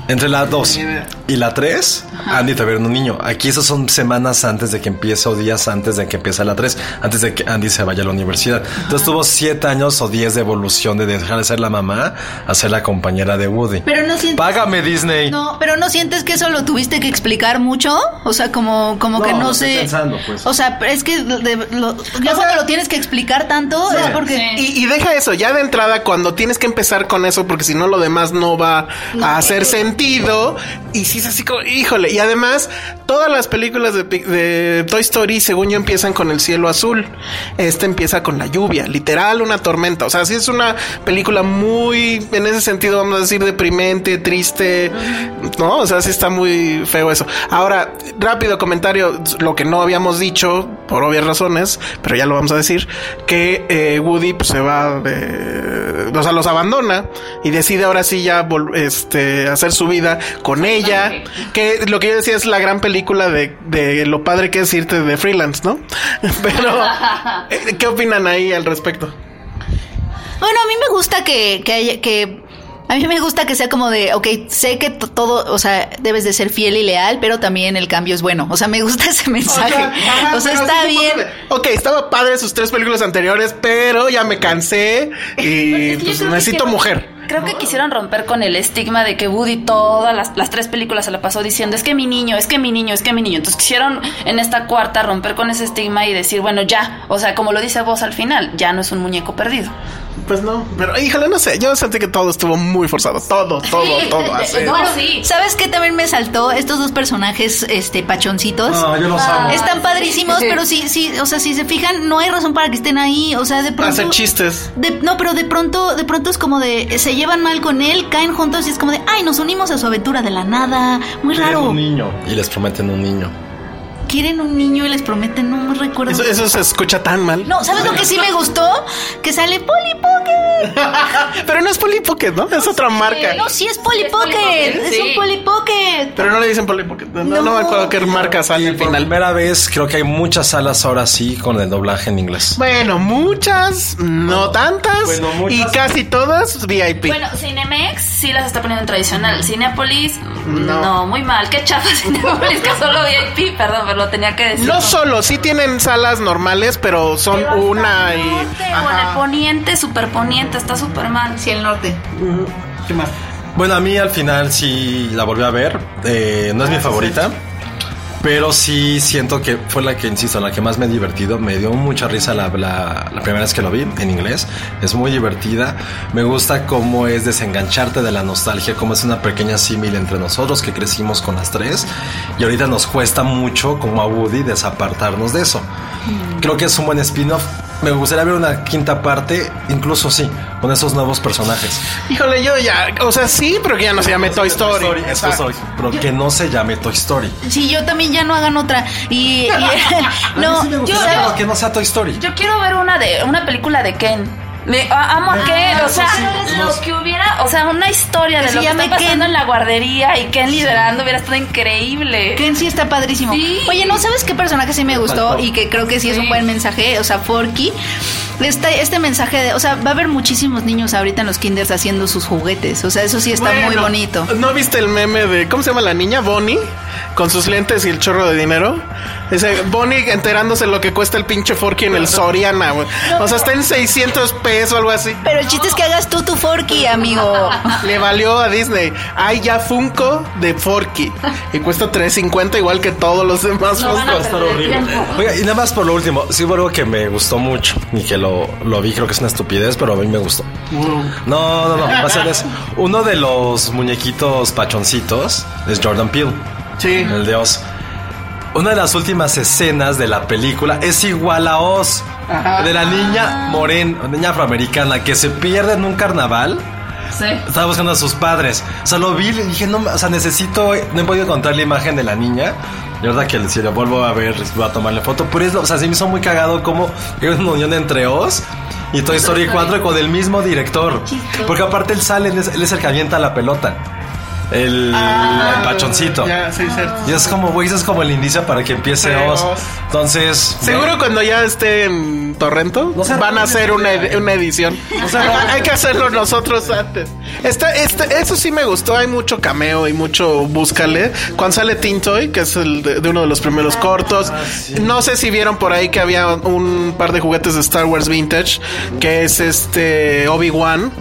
Speaker 6: Entre la 2 y la 3, Andy todavía era un niño. Aquí esas son semanas antes de que empiece o días antes de que empiece la 3, antes de que Andy se vaya a la universidad. Entonces tuvo 7 años o 10 de evolución de dejar de ser la mamá a ser la compañera de Woody.
Speaker 4: Pero no sientes
Speaker 6: Págame Disney.
Speaker 4: No, pero no sientes que eso lo tuviste que explicar mucho, o sea, como como que
Speaker 6: No,
Speaker 4: no sé.
Speaker 6: pensando, pues.
Speaker 4: O sea, es que de- lo- ya cuando lo tienes que explicar tanto es porque
Speaker 3: Y, y deja eso, ya de entrada, cuando tienes que empezar con eso, porque si no lo demás no va a hacer sentido. Y si es así como, híjole. Y además, todas las películas de, Toy Story, según yo, empiezan con el cielo azul. Este empieza con la lluvia, literal, una tormenta. O sea, sí es una película muy, en ese sentido, vamos a decir, deprimente, triste. No, o sea, sí está muy feo eso. Ahora, rápido comentario, lo que no habíamos dicho, por obvias razones, pero ya lo vamos a decir, que eh, Woody pues, se va, de- o sea, los abandona y decide ahora sí ya este, hacer su vida con ella, que lo que yo decía es la gran película de, de lo padre que es irte de freelance, ¿no? (laughs) Pero, eh, ¿qué opinan ahí al respecto?
Speaker 4: Bueno, a mí me gusta que, que, haya- que a mí me gusta que sea como de, ok, sé que to- todo, o sea, debes de ser fiel y leal, pero también el cambio es bueno. O sea, me gusta (laughs) ese mensaje.
Speaker 3: Ajá,
Speaker 4: o sea, está
Speaker 3: sí,
Speaker 4: bien.
Speaker 3: de, Ok, estaba padre sus tres películas anteriores, pero ya me cansé y (laughs) pues, necesito mujer.
Speaker 5: Creo que quisieron romper con el estigma de que Woody todas las, las tres películas se la pasó diciendo es que mi niño, es que mi niño, es que mi niño. Entonces quisieron en esta cuarta romper con ese estigma y decir, bueno, ya, o sea, como lo dice vos al final, ya no es un muñeco perdido.
Speaker 3: Pues no, pero híjole, no sé, yo sentí que todo estuvo muy forzado, todo, todo, todo (laughs) así.
Speaker 5: No, sí.
Speaker 4: ¿Sabes qué también me saltó? Estos dos personajes, este, pachoncitos.
Speaker 6: No, yo los amo.
Speaker 4: Están padrísimos, pero sí, sí, o sea, si se fijan, no hay razón para que estén ahí. O sea, de pronto.
Speaker 3: Hacer chistes.
Speaker 4: de- no, pero de pronto, de pronto es como de, se llevan mal con él, caen juntos y es como de, ay, nos unimos a su aventura de la nada. Muy raro.
Speaker 6: un niño. Y les prometen un niño.
Speaker 4: Quieren un niño y les prometen, no me recuerdo.
Speaker 3: Eso, eso se escucha tan mal.
Speaker 4: No, ¿sabes lo que sí me gustó? Que sale Polly Pocket. (laughs)
Speaker 3: Pero no es Polly Pocket, ¿no? Es otra marca.
Speaker 4: No, sí es Polly
Speaker 5: Sí, es Polly
Speaker 4: Pocket.
Speaker 5: Pocket,
Speaker 4: Es
Speaker 5: sí.
Speaker 4: un Polly Pocket.
Speaker 3: Pero no le dicen Polly Pocket. No, no,
Speaker 4: No.
Speaker 3: me acuerdo qué marca sale al
Speaker 6: Por
Speaker 3: final.
Speaker 6: primera vez creo que hay muchas salas ahora sí con el doblaje en inglés.
Speaker 3: Bueno, muchas, no tantas.
Speaker 6: Bueno, muchas.
Speaker 3: Y casi todas VIP.
Speaker 5: Bueno, Cinemex sí las está poniendo en tradicional. Cinepolis,
Speaker 3: No.
Speaker 5: no, muy mal. Qué chafa (laughs) Cinepolis, que solo VIP, perdón, pero lo tenía que decir.
Speaker 3: no solo, sí tienen salas normales, pero son
Speaker 5: Pero
Speaker 3: una
Speaker 5: el
Speaker 3: y.
Speaker 5: norte, O en el
Speaker 3: Ajá.
Speaker 5: poniente, superponiente, está súper mal.
Speaker 4: Sí, el norte.
Speaker 3: ¿Qué más?
Speaker 6: Bueno, a mí al final sí la volví a ver. Eh, no es mi favorita. Pero sí siento que fue la que, insisto, la que más me he divertido. Me dio mucha risa la, la- la primera vez que lo vi en inglés. Es muy divertida. Me gusta cómo es desengancharte de la nostalgia, cómo es una pequeña símil entre nosotros que crecimos con las tres. Y ahorita nos cuesta mucho, como a Woody, desapartarnos de eso. Creo que es un buen spin-off. Me gustaría ver una quinta parte, incluso sí, con esos nuevos personajes.
Speaker 3: Híjole, yo ya, o sea, sí, pero que ya no se llame Toy Story.
Speaker 6: Eso soy, pero que no se llame Toy Story.
Speaker 4: Sí, yo también ya no hagan otra. Y, y- (laughs) (laughs) no, yo,
Speaker 6: Pero que no sea Toy Story.
Speaker 5: Yo quiero ver una de una película de Ken. Me, a- amo a Ken, o sea, lo que hubiera, o sea, una historia
Speaker 4: Que
Speaker 5: de lo que está pasando
Speaker 4: Ken.
Speaker 5: en la guardería y Ken liderando hubiera estado increíble.
Speaker 4: Ken sí está padrísimo.
Speaker 5: Sí.
Speaker 4: Oye, ¿no sabes qué personaje sí me gustó y que creo que sí, es un
Speaker 5: Sí.
Speaker 4: buen mensaje? O sea, Forky. Este, este mensaje de, o sea, va a haber muchísimos niños ahorita en los kinders haciendo sus juguetes. O sea, eso sí está muy bonito.
Speaker 3: ¿No viste el meme de cómo se llama la niña? Bonnie con sus lentes y el chorro de dinero. Ese Bonnie enterándose lo que cuesta el pinche Forky en el Soriana, güey. O sea, está en 600 pesos o algo así.
Speaker 4: Pero el chiste es que hagas tú tu Forky, amigo. (laughs)
Speaker 3: Le valió a Disney. Hay ya Funko de Forky y cuesta 3.50 igual que todos los demás
Speaker 5: No van a
Speaker 3: Funkos.
Speaker 5: perder tiempo.
Speaker 6: Oiga, y nada más por lo último, sí hubo algo que me gustó mucho y que lo, lo vi, creo que es una estupidez, pero a mí me gustó. No, no, no, va a ser eso. Uno de los muñequitos pachoncitos es Jordan Peele,
Speaker 3: Sí.
Speaker 6: el de Oz. Una de las últimas escenas de la película es igual a Oz, de la niña morena, niña afroamericana que se pierde en un carnaval.
Speaker 5: Sí.
Speaker 6: Estaba buscando a sus padres. O sea, lo vi y dije, no, o sea, necesito, no he podido encontrar la imagen de la niña. Y verdad que si la vuelvo a ver, voy a tomarle foto. Pero es, lo- o sea, se me hizo muy cagado como hay una unión entre Oz y Toy Story 4 con el mismo director. Porque aparte él sale, él es, él es el que avienta la pelota. El, el pachoncito.
Speaker 3: Ah, Ya, sí, cierto.
Speaker 6: Y es como, güey, eso es como el inicio para que empiece
Speaker 3: Sí,
Speaker 6: Oz. Entonces.
Speaker 3: Seguro cuando ya esté en Torrento
Speaker 6: No sé,
Speaker 3: van a hacer una, ed- una edición. (laughs) Hay que hacerlo nosotros antes. Esta, este, eso sí me gustó. Hay mucho cameo y mucho búscale. Cuando sale Tintoy, que es el de, de uno de los primeros cortos. No sé si vieron por ahí que había un par de juguetes de Star Wars Vintage, que es este Obi-Wan.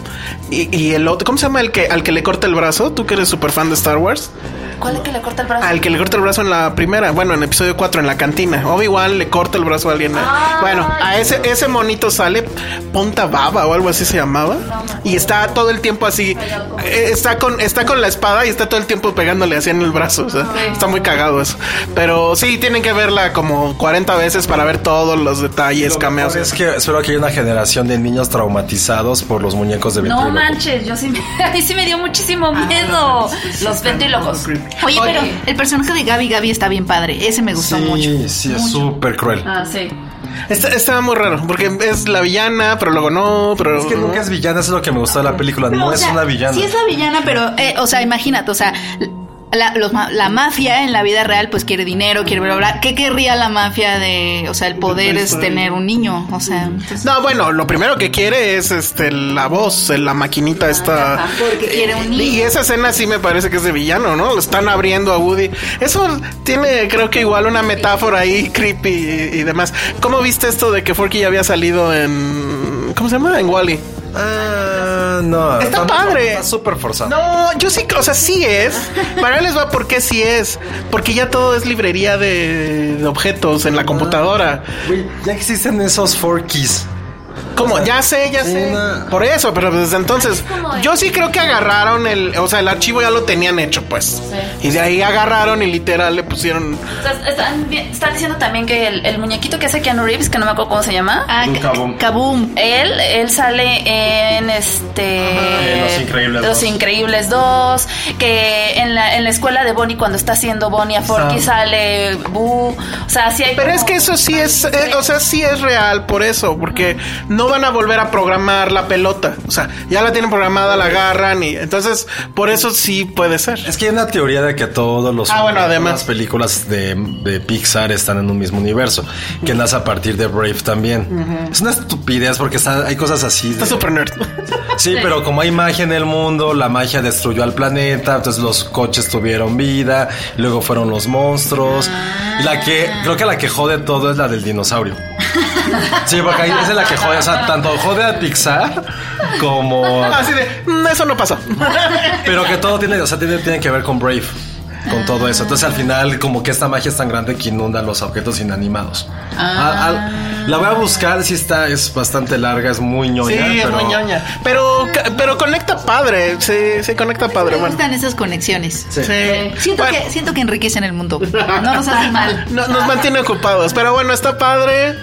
Speaker 3: Y, el otro, ¿cómo se llama el que al que le corta el brazo? Tú que eres súper fan de Star Wars.
Speaker 5: ¿Cuál es que le corta el brazo?
Speaker 3: Al que le corta el brazo en la primera, bueno, en episodio 4 en la cantina. Obi-Wan le corta el brazo a alguien.
Speaker 5: Ah,
Speaker 3: bueno, a ese, ese monito sale Ponta Baba o algo así se llamaba. Y está todo el tiempo así. eh, Está con, está con la espada y está todo el tiempo pegándole así en el brazo. o sea, Está muy cagado eso. Pero sí, tienen que verla como 40 veces para ver todos los detalles, cameos.
Speaker 6: Es que espero que haya una generación de niños traumatizados por los muñecos de
Speaker 5: No manches, yo sí me, (laughs) a mí sí me dio muchísimo miedo. Los ventrílocos.
Speaker 4: Oye, pero el personaje de Gaby Gaby está bien padre. Ese me gustó
Speaker 6: sí,
Speaker 4: mucho.
Speaker 6: Sí, es súper cruel.
Speaker 5: Ah, sí.
Speaker 3: Está, está muy raro porque es la villana, pero luego no. Pero
Speaker 6: Es que nunca es villana, eso es lo que me gustó de la película.
Speaker 4: Pero,
Speaker 6: no
Speaker 4: o
Speaker 6: es una villana.
Speaker 4: Sí es la villana, pero, eh, o sea, imagínate, o sea, la, los ma- la mafia en la vida real pues quiere dinero, quiere bla, bla. ¿Qué querría la mafia de, o sea, el poder es tener un niño? O sea, entonces-
Speaker 3: No, bueno, lo primero que quiere es este la voz, la maquinita esta.
Speaker 4: porque quiere un
Speaker 3: Y
Speaker 4: niño.
Speaker 3: esa escena sí me parece que es de villano, ¿no? Lo están abriendo a Woody. Eso tiene, creo que igual una metáfora ahí creepy y, y demás. ¿Cómo viste esto de que Forky ya había salido en. ¿Cómo se llama? En Wally.
Speaker 6: Ah, no.
Speaker 3: Está padre.
Speaker 6: Está súper forzado.
Speaker 3: No, yo sí, o sea, sí es. Para les va porque sí es. Porque ya todo es librería de, de objetos en la computadora.
Speaker 6: Güey, ya existen esos four
Speaker 3: ¿Cómo? ya sé, ya
Speaker 6: sí,
Speaker 3: sé.
Speaker 6: no.
Speaker 3: Por eso, pero desde entonces,
Speaker 5: como
Speaker 3: yo sí creo que agarraron el, o sea, el archivo ya lo tenían hecho, pues. Y de ahí agarraron y literal le pusieron.
Speaker 5: O sea, están, diciendo también que el, el muñequito que hace Keanu Reeves, que no me acuerdo cómo se llama.
Speaker 4: Ah,
Speaker 6: Kaboom.
Speaker 4: Kaboom.
Speaker 5: Él, él sale en este
Speaker 6: Los Increíbles
Speaker 5: Los
Speaker 6: 2.
Speaker 5: Increíbles 2, que en la, en la escuela de Bonnie cuando está haciendo Bonnie a Forky
Speaker 6: Sam.
Speaker 5: sale Boo, o sea, sí hay
Speaker 3: Pero
Speaker 5: como-
Speaker 3: es que eso sí es, eh, o sea, sí es real por eso, porque no van a volver a programar la pelota. O sea, ya la tienen programada, la agarran y entonces por eso sí puede ser.
Speaker 6: Es que hay una teoría de que todos los
Speaker 3: Ah, bueno, además.
Speaker 6: todas las películas de, de Pixar están en un mismo universo, que nace a partir de Brave también. Es una estupidez porque está- hay cosas así. de-
Speaker 3: Está súper nerd.
Speaker 6: Sí, pero como hay magia en el mundo, la magia destruyó al planeta, entonces los coches tuvieron vida, luego fueron los monstruos. Y la que, creo que la que jode todo es la del dinosaurio. Sí, porque ahí es la que jode, o sea, tanto jode a Pixar como...
Speaker 3: Así de, "Mm, eso no pasó.
Speaker 6: Pero que todo tiene, o sea, tiene, tiene que ver con Brave. Con todo eso. Entonces al final como que esta magia es tan grande que inunda los objetos inanimados. Ah, ah, la voy a buscar, si está, es bastante larga, es muy ñoña.
Speaker 3: Sí, es muy ñoña. Pero, pero conecta padre. Sí, sí, conecta padre.
Speaker 4: Me
Speaker 3: Bueno.
Speaker 4: gustan esas conexiones.
Speaker 3: Sí.
Speaker 4: Siento,
Speaker 3: Bueno,
Speaker 4: que, siento que enriquecen el mundo. No nos hace (laughs) mal.
Speaker 3: no- nos mantiene ocupados. Pero bueno, está padre.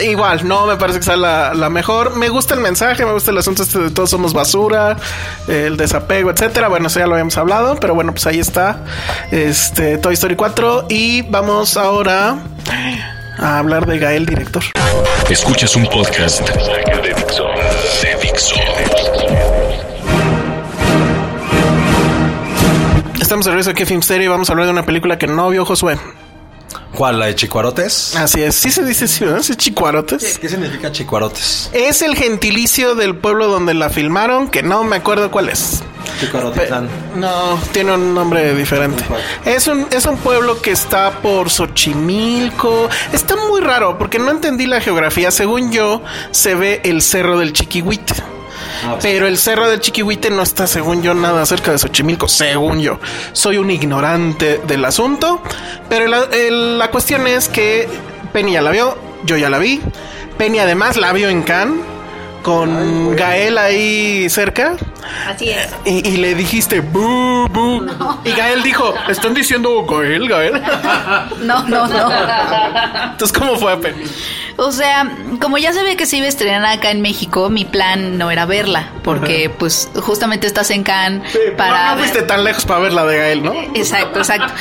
Speaker 3: Igual, no me parece que sea la, la mejor. Me gusta el mensaje, me gusta el asunto este de todos somos basura, el desapego, etcétera. Bueno, eso ya lo habíamos hablado, pero bueno, pues ahí está. Este Toy Story 4. Y vamos ahora a hablar de Gael, director.
Speaker 1: Escuchas un podcast de Dixo. De Dixo.
Speaker 3: Estamos de regreso aquí a Film Stereo y vamos a hablar de una película que no vio Josué.
Speaker 6: ¿Cuál? ¿La de Chicuarotes?
Speaker 3: Así es, sí se dice así, ¿no? Chicuarotes.
Speaker 6: ¿Qué significa Chicuarotes?
Speaker 3: Es el gentilicio del pueblo donde la filmaron, que no me acuerdo cuál es.
Speaker 6: Chicuarotitlán.
Speaker 3: No, tiene un nombre diferente. Es un, es un pueblo que está por Xochimilco. Está muy raro porque no entendí la geografía. Según yo, se ve el cerro del Chiquihuite. Pero el cerro del Chiquihuite no está, según yo, nada cerca de Xochimilco, según yo. Soy un ignorante del asunto. Pero la, el- la cuestión es que Penny ya la vio, yo ya la vi. Penny además la vio en Cannes con Gael ahí cerca.
Speaker 4: Así es.
Speaker 3: Y, y le dijiste, bu, bu. Y Gael dijo, ¿están diciendo Gael, Gael? (laughs)
Speaker 4: No, no, no.
Speaker 3: Entonces, ¿cómo fue, Penny?
Speaker 4: O sea, como ya sabía que se iba a estrenar acá en México, mi plan no era verla, porque pues justamente estás en Cannes para
Speaker 3: no, no fuiste tan lejos para ver la de Gael, ¿no?
Speaker 4: Exacto, exacto.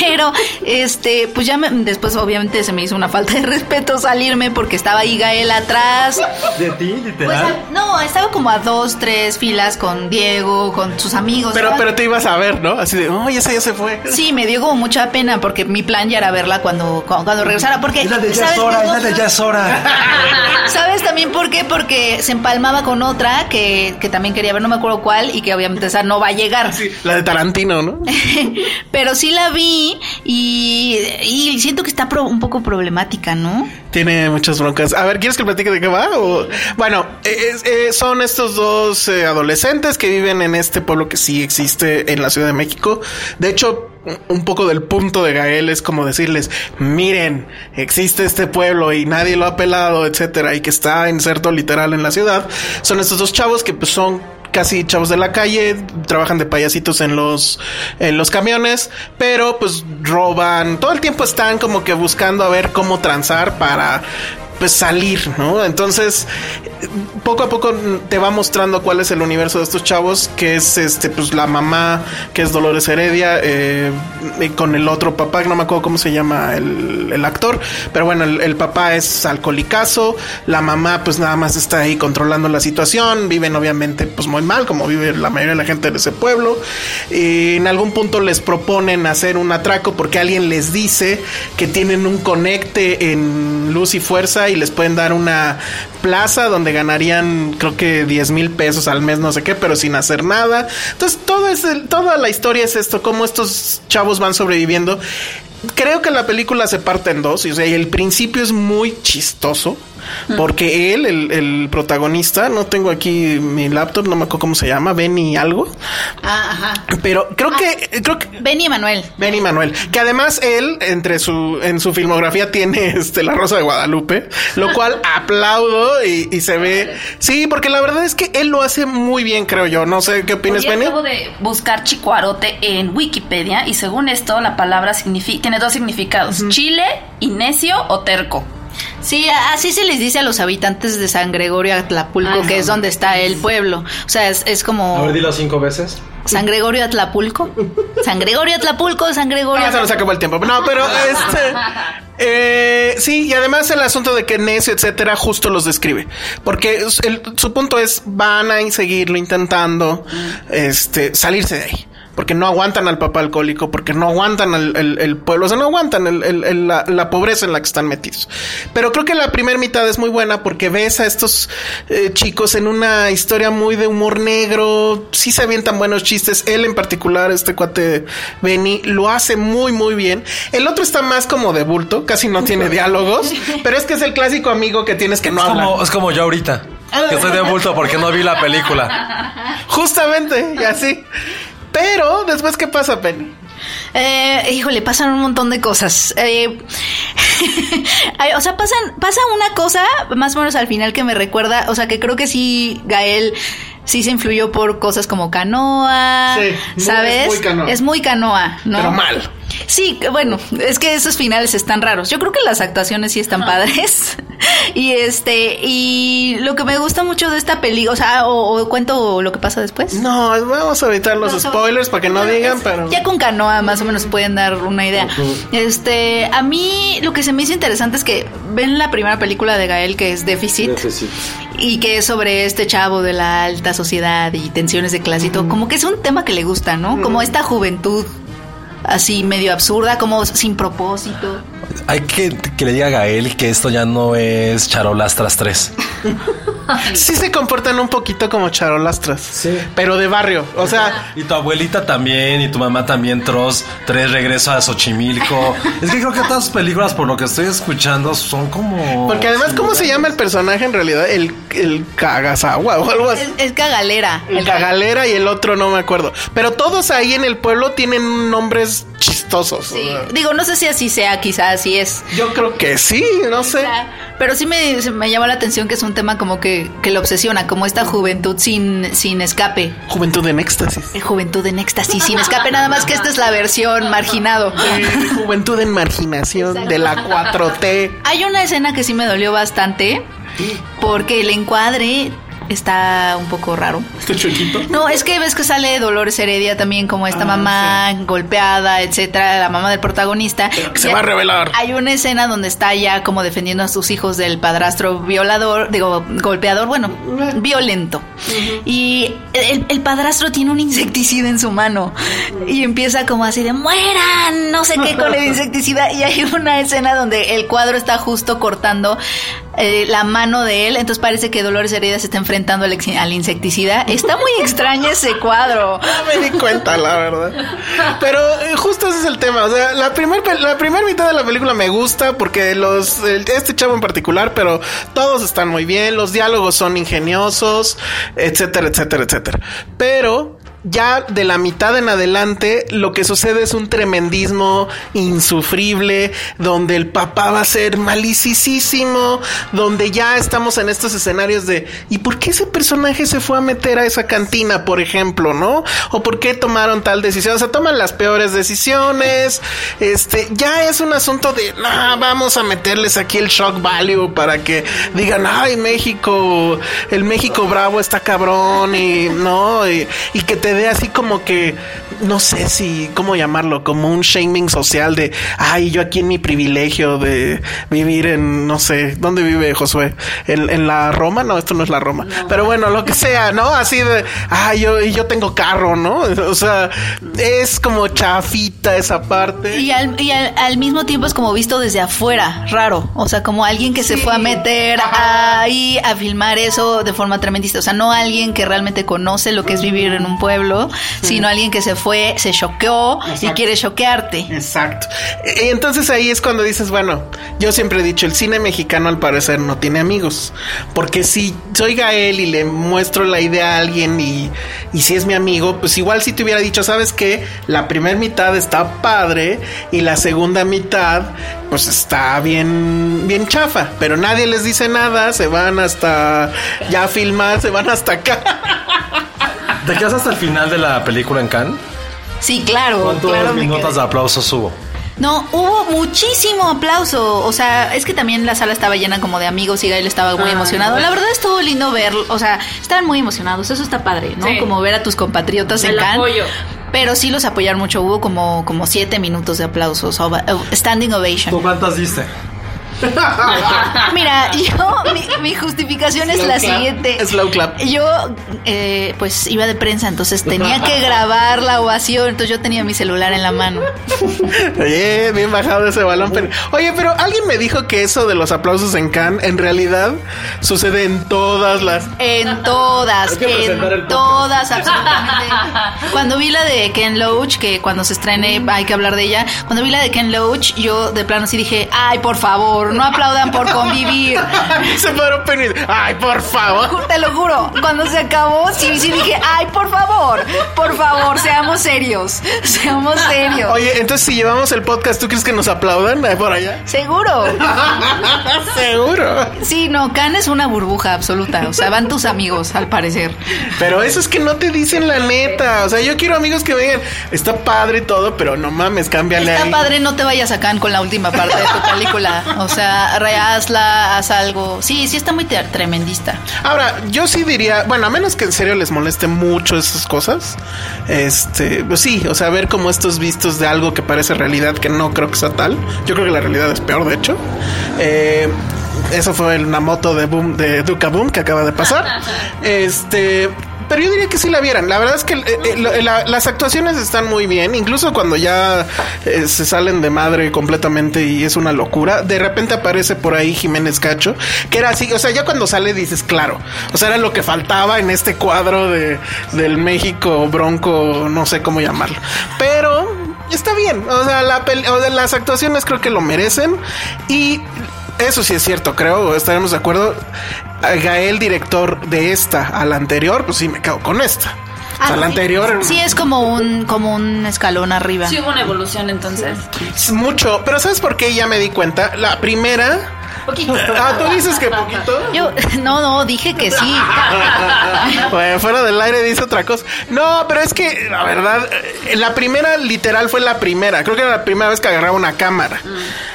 Speaker 4: Pero, este, pues ya me- después obviamente se me hizo una falta de respeto salirme porque estaba ahí Gael atrás.
Speaker 6: ¿De ti,
Speaker 4: Pues,
Speaker 6: literal?
Speaker 4: a- no, estaba como a dos, tres filas con Diego, con sus amigos.
Speaker 3: Pero, pero te ibas a ver, ¿no? Así de, oh, esa ya se fue.
Speaker 4: Sí, me dio como mucha pena porque mi plan ya era verla cuando, cuando, cuando regresara. Porque,
Speaker 6: Es la de ya
Speaker 4: ¿sabes
Speaker 6: es hora, es la de ya es hora. (laughs)
Speaker 4: ¿Sabes también por qué? Porque se empalmaba con otra que, que también quería ver, no me acuerdo cuál, y que obviamente esa no va a llegar.
Speaker 3: Sí, la de Tarantino, ¿no? (laughs)
Speaker 4: Pero sí la vi y, y siento que está pro- un poco problemática, ¿no?
Speaker 3: Tiene muchas broncas. A ver, ¿quieres que platique de qué va? O- Bueno, es- eh, son estos dos eh, adolescentes que viven en este pueblo que sí existe en la Ciudad de México. De hecho, un poco del punto de Gael es como decirles, miren, existe este pueblo y nadie lo ha pelado, etcétera, y que está inserto literal en la ciudad. Son estos dos chavos que pues son casi chavos de la calle, trabajan de payasitos en los en los camiones, pero pues roban, todo el tiempo están como que buscando a ver cómo transar para pues salir, ¿no? Entonces, poco a poco te va mostrando cuál es el universo de estos chavos, que es este, pues la mamá, que es Dolores Heredia, eh, con el otro papá, no me acuerdo cómo se llama el, actor, pero bueno, el, papá es alcohólicazo, la mamá pues nada más está ahí controlando la situación, viven obviamente pues muy mal, como vive la mayoría de la gente de ese pueblo, y en algún punto les proponen hacer un atraco porque alguien les dice que tienen un conecte en luz y fuerza les pueden dar una plaza donde ganarían creo que 10 mil pesos al mes, no sé qué, pero sin hacer nada. Entonces todo es el- toda la historia es esto, cómo estos chavos van sobreviviendo. Creo que la película se parte en dos, y, o sea, el principio es muy chistoso. Porque él, el, el protagonista, no tengo aquí mi laptop, no me acuerdo cómo se llama, Benny algo.
Speaker 4: Ah, ajá.
Speaker 3: Pero creo que, creo que
Speaker 4: Benny Manuel.
Speaker 3: Benny Manuel, que además él entre su en su filmografía tiene (laughs) este La Rosa de Guadalupe, lo cual aplaudo y, y se ve sí, porque la verdad es que él lo hace muy bien, creo yo. No sé qué opinas, Benny.
Speaker 5: acabo de buscar chicuarote en Wikipedia y según esto la palabra signifi- tiene dos significados, chile y necio o terco.
Speaker 4: Sí, así se les dice a los habitantes de San Gregorio Atlapulco,
Speaker 5: Ay,
Speaker 4: que
Speaker 5: no.
Speaker 4: es donde está el pueblo. O sea, es, es como
Speaker 6: A ver, dilo cinco veces.
Speaker 4: San Gregorio Atlapulco. San Gregorio Atlapulco, San Gregorio.
Speaker 3: Ah, se nos acabó el tiempo. No, pero este. eh, sí, y además el asunto de que necio, etcétera, justo los describe. Porque el- su punto es: van a seguirlo intentando este, salirse de ahí. Porque no aguantan al papá alcohólico, porque no aguantan el, el- el pueblo, o sea, no aguantan el- el- el- la, la pobreza en la que están metidos. Pero creo que la primera mitad es muy buena porque ves a estos eh, chicos en una historia muy de humor negro, sí se avientan buenos chistes, él en particular, este cuate Benny, lo hace muy muy bien. El otro está más como de bulto, casi no tiene (laughs) diálogos, pero es que es el clásico amigo que tienes que no
Speaker 6: Es
Speaker 3: hablar.
Speaker 6: como, es como yo ahorita. Que estoy de bulto porque no vi la película.
Speaker 3: Justamente, y así. Pero después, ¿qué pasa, Penny?
Speaker 4: Eh, híjole, pasan un montón de cosas. Eh, (laughs) o sea, pasan, pasa una cosa más o menos al final que me recuerda, o sea, que creo que sí, Gael sí se influyó por cosas como canoa,
Speaker 3: Sí, muy-
Speaker 4: ¿sabes?
Speaker 3: es muy Canoa.
Speaker 4: Es muy canoa, ¿no?
Speaker 3: Pero mal.
Speaker 4: Sí, que bueno, es que esos finales están raros. Yo creo que las actuaciones sí están padres. (laughs) y este, y lo que me gusta mucho de esta peli, o sea, o, o cuento lo que pasa después.
Speaker 3: No, vamos a evitar los spoilers para que no digan, pero...
Speaker 4: Ya con canoa más o menos pueden dar una idea. Este, a mí lo que se me hizo interesante es que ven la primera película de Gael que es Déficit. Y que es sobre este chavo de la alta sociedad y tensiones de clase y todo. Como que es un tema que le gusta, ¿no? Como esta juventud así medio absurda, como sin propósito.
Speaker 6: Hay que que le diga a Gael que esto ya no es charolastras 3. (laughs) (laughs)
Speaker 3: Sí se comportan un poquito como charolastras.
Speaker 6: Sí.
Speaker 3: Pero de barrio. O sea,
Speaker 6: Y tu abuelita también, y tu mamá también, Troz, tres regreso a Xochimilco. (laughs) es que creo que todas sus películas, por lo que estoy escuchando, son como.
Speaker 3: porque además, ¿cómo se llama el personaje en realidad? El, el Kagasawa o algo así.
Speaker 4: Es, es cagalera.
Speaker 3: El Cagalera y el otro no me acuerdo. Pero todos ahí en el pueblo tienen nombres chistosos.
Speaker 4: Sí. Digo, no sé si así sea, quizás así es.
Speaker 3: Yo creo que sí, no sé.
Speaker 4: Pero sí me, me llama la atención que es un tema como que, que lo obsesiona, como esta juventud sin, sin escape.
Speaker 3: Juventud en éxtasis.
Speaker 4: Eh, Juventud en éxtasis, sin escape, nada más que esta es la versión marginado.
Speaker 3: Eh, Juventud en marginación de la 4T.
Speaker 4: Hay una escena que sí me dolió bastante, porque el encuadre está un poco raro.
Speaker 3: Este chuequito.
Speaker 4: No, es que ves que sale Dolores Heredia también como esta mamá golpeada, etcétera, la mamá del protagonista.
Speaker 3: que se va a revelar.
Speaker 4: Hay una escena donde está ya como defendiendo a sus hijos del padrastro violador, digo, golpeador, bueno, violento. Y el, el padrastro tiene un insecticida en su mano y empieza como así de mueran, no sé qué con el (laughs) insecticida. Y hay una escena donde el cuadro está justo cortando eh, la mano de él, entonces parece que Dolores Heredia se está enfrentando al, insecticida. Está muy extraño ese cuadro.
Speaker 3: No me di cuenta, la verdad. Pero eh, justo ese es el tema. O sea, la primera mitad de la película me gusta porque los este chavo en particular, pero todos están muy bien, los diálogos son ingeniosos, etcétera, etcétera, etcétera. Pero ya de la mitad en adelante, lo que sucede es un tremendismo insufrible, donde el papá va a ser malicísimo, donde ya estamos en estos escenarios de ¿y por qué ese personaje se fue a meter a esa cantina, por ejemplo, no? ¿O por qué tomaron tal decisión? O sea, toman las peores decisiones. Este, ya es un asunto de, "Nah, vamos a meterles aquí el shock value para que digan, ay, México, el México bravo está cabrón y no, y, y que te dé así como que, no sé si, ¿cómo llamarlo? Como un shaming social de, ay, yo aquí en mi privilegio de vivir en, no sé, ¿dónde vive Josué? ¿En, en la Roma? No, esto no es la Roma. Pero bueno, lo que sea, ¿no? Así de, ay, yo, y yo tengo carro, ¿no? O sea, es como chafita esa parte.
Speaker 4: Y, al, y al, al mismo tiempo es como visto desde afuera, raro. O sea, como alguien que se fue a meter ahí a filmar eso de forma tremendista. O sea, no alguien que realmente conoce lo que es vivir en un pueblo, sino alguien que se fue, se choqueó y quiere choquearte.
Speaker 3: Exacto. Y entonces ahí es cuando dices, bueno, yo siempre he dicho, el cine mexicano al parecer no tiene amigos. Porque si soy Gael y le muestro la idea a alguien y, y si es mi amigo, pues igual si te hubiera dicho, ¿sabes qué? La primera mitad está padre y la segunda mitad pues está bien, bien chafa. Pero nadie les dice nada, se van hasta ya a filmar, se van hasta acá. (laughs)
Speaker 6: ¿Te quedas hasta el final de la película en Cannes?
Speaker 4: Sí, claro.
Speaker 6: ¿Cuántos
Speaker 4: claro
Speaker 6: minutos de aplausos hubo?
Speaker 4: No, hubo muchísimo aplauso. O sea, es que también la sala estaba llena como de amigos y Gael estaba muy emocionado. La verdad estuvo lindo verlo. O sea, estaban muy emocionados. Eso está padre, ¿no?
Speaker 5: Sí.
Speaker 4: Como ver a tus compatriotas en Cannes.
Speaker 5: apoyo.
Speaker 4: Pero sí los apoyaron mucho. Hubo como, como siete minutos de aplausos. standing ovation.
Speaker 6: cuántas diste? (laughs)
Speaker 4: Mira, yo, mi, mi justificación es la
Speaker 3: clap.
Speaker 4: siguiente.
Speaker 3: Slow clap.
Speaker 4: Yo, eh, pues, iba de prensa, entonces tenía que grabar la ovación. Entonces yo tenía mi celular en la mano.
Speaker 3: Oye, bien bajado ese balón. Pero, oye, pero alguien me dijo que eso de los aplausos en Cannes en realidad sucede en todas las.
Speaker 4: En todas, en todas, absolutamente. Cuando vi la de Ken Loach, que cuando se estrene hay que hablar de ella, cuando vi la de Ken Loach, yo de plano sí dije, ay, por favor, no aplaudan por convivir. (laughs)
Speaker 3: Se paró Penny. Ay, por favor.
Speaker 4: Te lo juro, cuando se acabó, sí, sí dije, ay, por favor, por favor, seamos serios, seamos serios.
Speaker 3: Oye, entonces si llevamos el podcast, ¿tú crees que nos aplaudan eh, por allá?
Speaker 4: Seguro. (laughs)
Speaker 3: Seguro.
Speaker 4: Sí, no, Can es una burbuja absoluta. O sea, van tus amigos, al parecer.
Speaker 3: Pero eso es que no te dicen la neta. O sea, yo quiero amigos que me digan, está padre y todo, pero no mames, cámbiale
Speaker 4: Está
Speaker 3: ahí.
Speaker 4: padre, no te vayas a Can con la última parte de tu película. O sea, rehazla, haz algo. Sí, sí está muy tremendista.
Speaker 3: Ahora, yo sí diría, bueno, a menos que en serio les moleste mucho esas cosas, este, pues sí, o sea, ver como estos vistos de algo que parece realidad, que no creo que sea tal. Yo creo que la realidad es peor, de hecho. Eh, eso fue una moto de boom de Duca Boom que acaba de pasar. (laughs) Este. Pero yo diría que sí la vieran. La verdad es que eh, eh, las actuaciones están muy bien. Incluso cuando ya eh, se salen de madre completamente y es una locura. De repente aparece por ahí Jiménez Cacho. Que era así. O sea, ya cuando sale dices, claro. O sea, era lo que faltaba en este cuadro de, del México bronco. No sé cómo llamarlo. Pero está bien. O sea, la o sea, las actuaciones creo que lo merecen. Y eso sí es cierto, creo, estaremos de acuerdo. Gael, director de esta a la anterior, pues sí me cago con esta. O sea, la anterior
Speaker 4: Sí, es como un, como un escalón arriba.
Speaker 5: Sí hubo una evolución entonces.
Speaker 3: es mucho. Pero ¿sabes por qué ya me di cuenta? La primera.
Speaker 5: Poquito.
Speaker 3: Ah, tú dices que poquito.
Speaker 4: Yo, no, no, dije que sí. (laughs)
Speaker 3: Bueno, fuera del aire dice otra cosa. No, pero es que la verdad, eh, la primera literal fue la primera. Creo que era la primera vez que agarraba una cámara.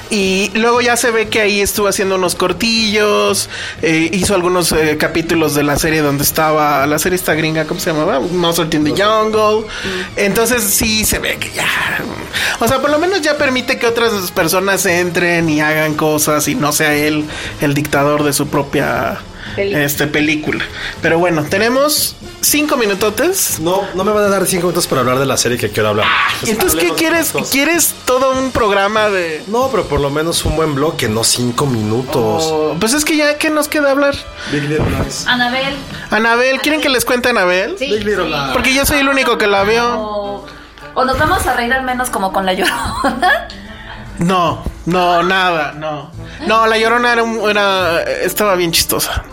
Speaker 3: Y luego ya se ve que ahí estuvo haciendo unos cortillos, eh, hizo algunos eh, capítulos de la serie donde estaba, la serie esta gringa, ¿cómo se llamaba? Muscle in the Jungle. Entonces sí se ve que ya, o sea, por lo menos ya permite que otras personas entren y hagan cosas y no sea él el dictador de su propia este, película. Pero bueno, tenemos cinco minutotes.
Speaker 6: No, no me van a dar cinco minutos para hablar de la serie que quiero hablar. Pues
Speaker 3: Entonces, ¿qué quieres? ¿Quieres todo un programa de...?
Speaker 6: No, pero por lo menos un buen bloque, no cinco minutos.
Speaker 3: Oh, pues es que ya, ¿qué nos queda hablar?
Speaker 6: Big Little Lies.
Speaker 5: Anabel.
Speaker 3: Anabel, ¿quieren que les cuente Anabel?
Speaker 6: Big Little Lies.
Speaker 3: Porque yo soy el único que la vio.
Speaker 5: O, o nos vamos a reír al menos como con la llorona.
Speaker 3: No, no, nada, no. No, la llorona era, un- era estaba bien chistosa.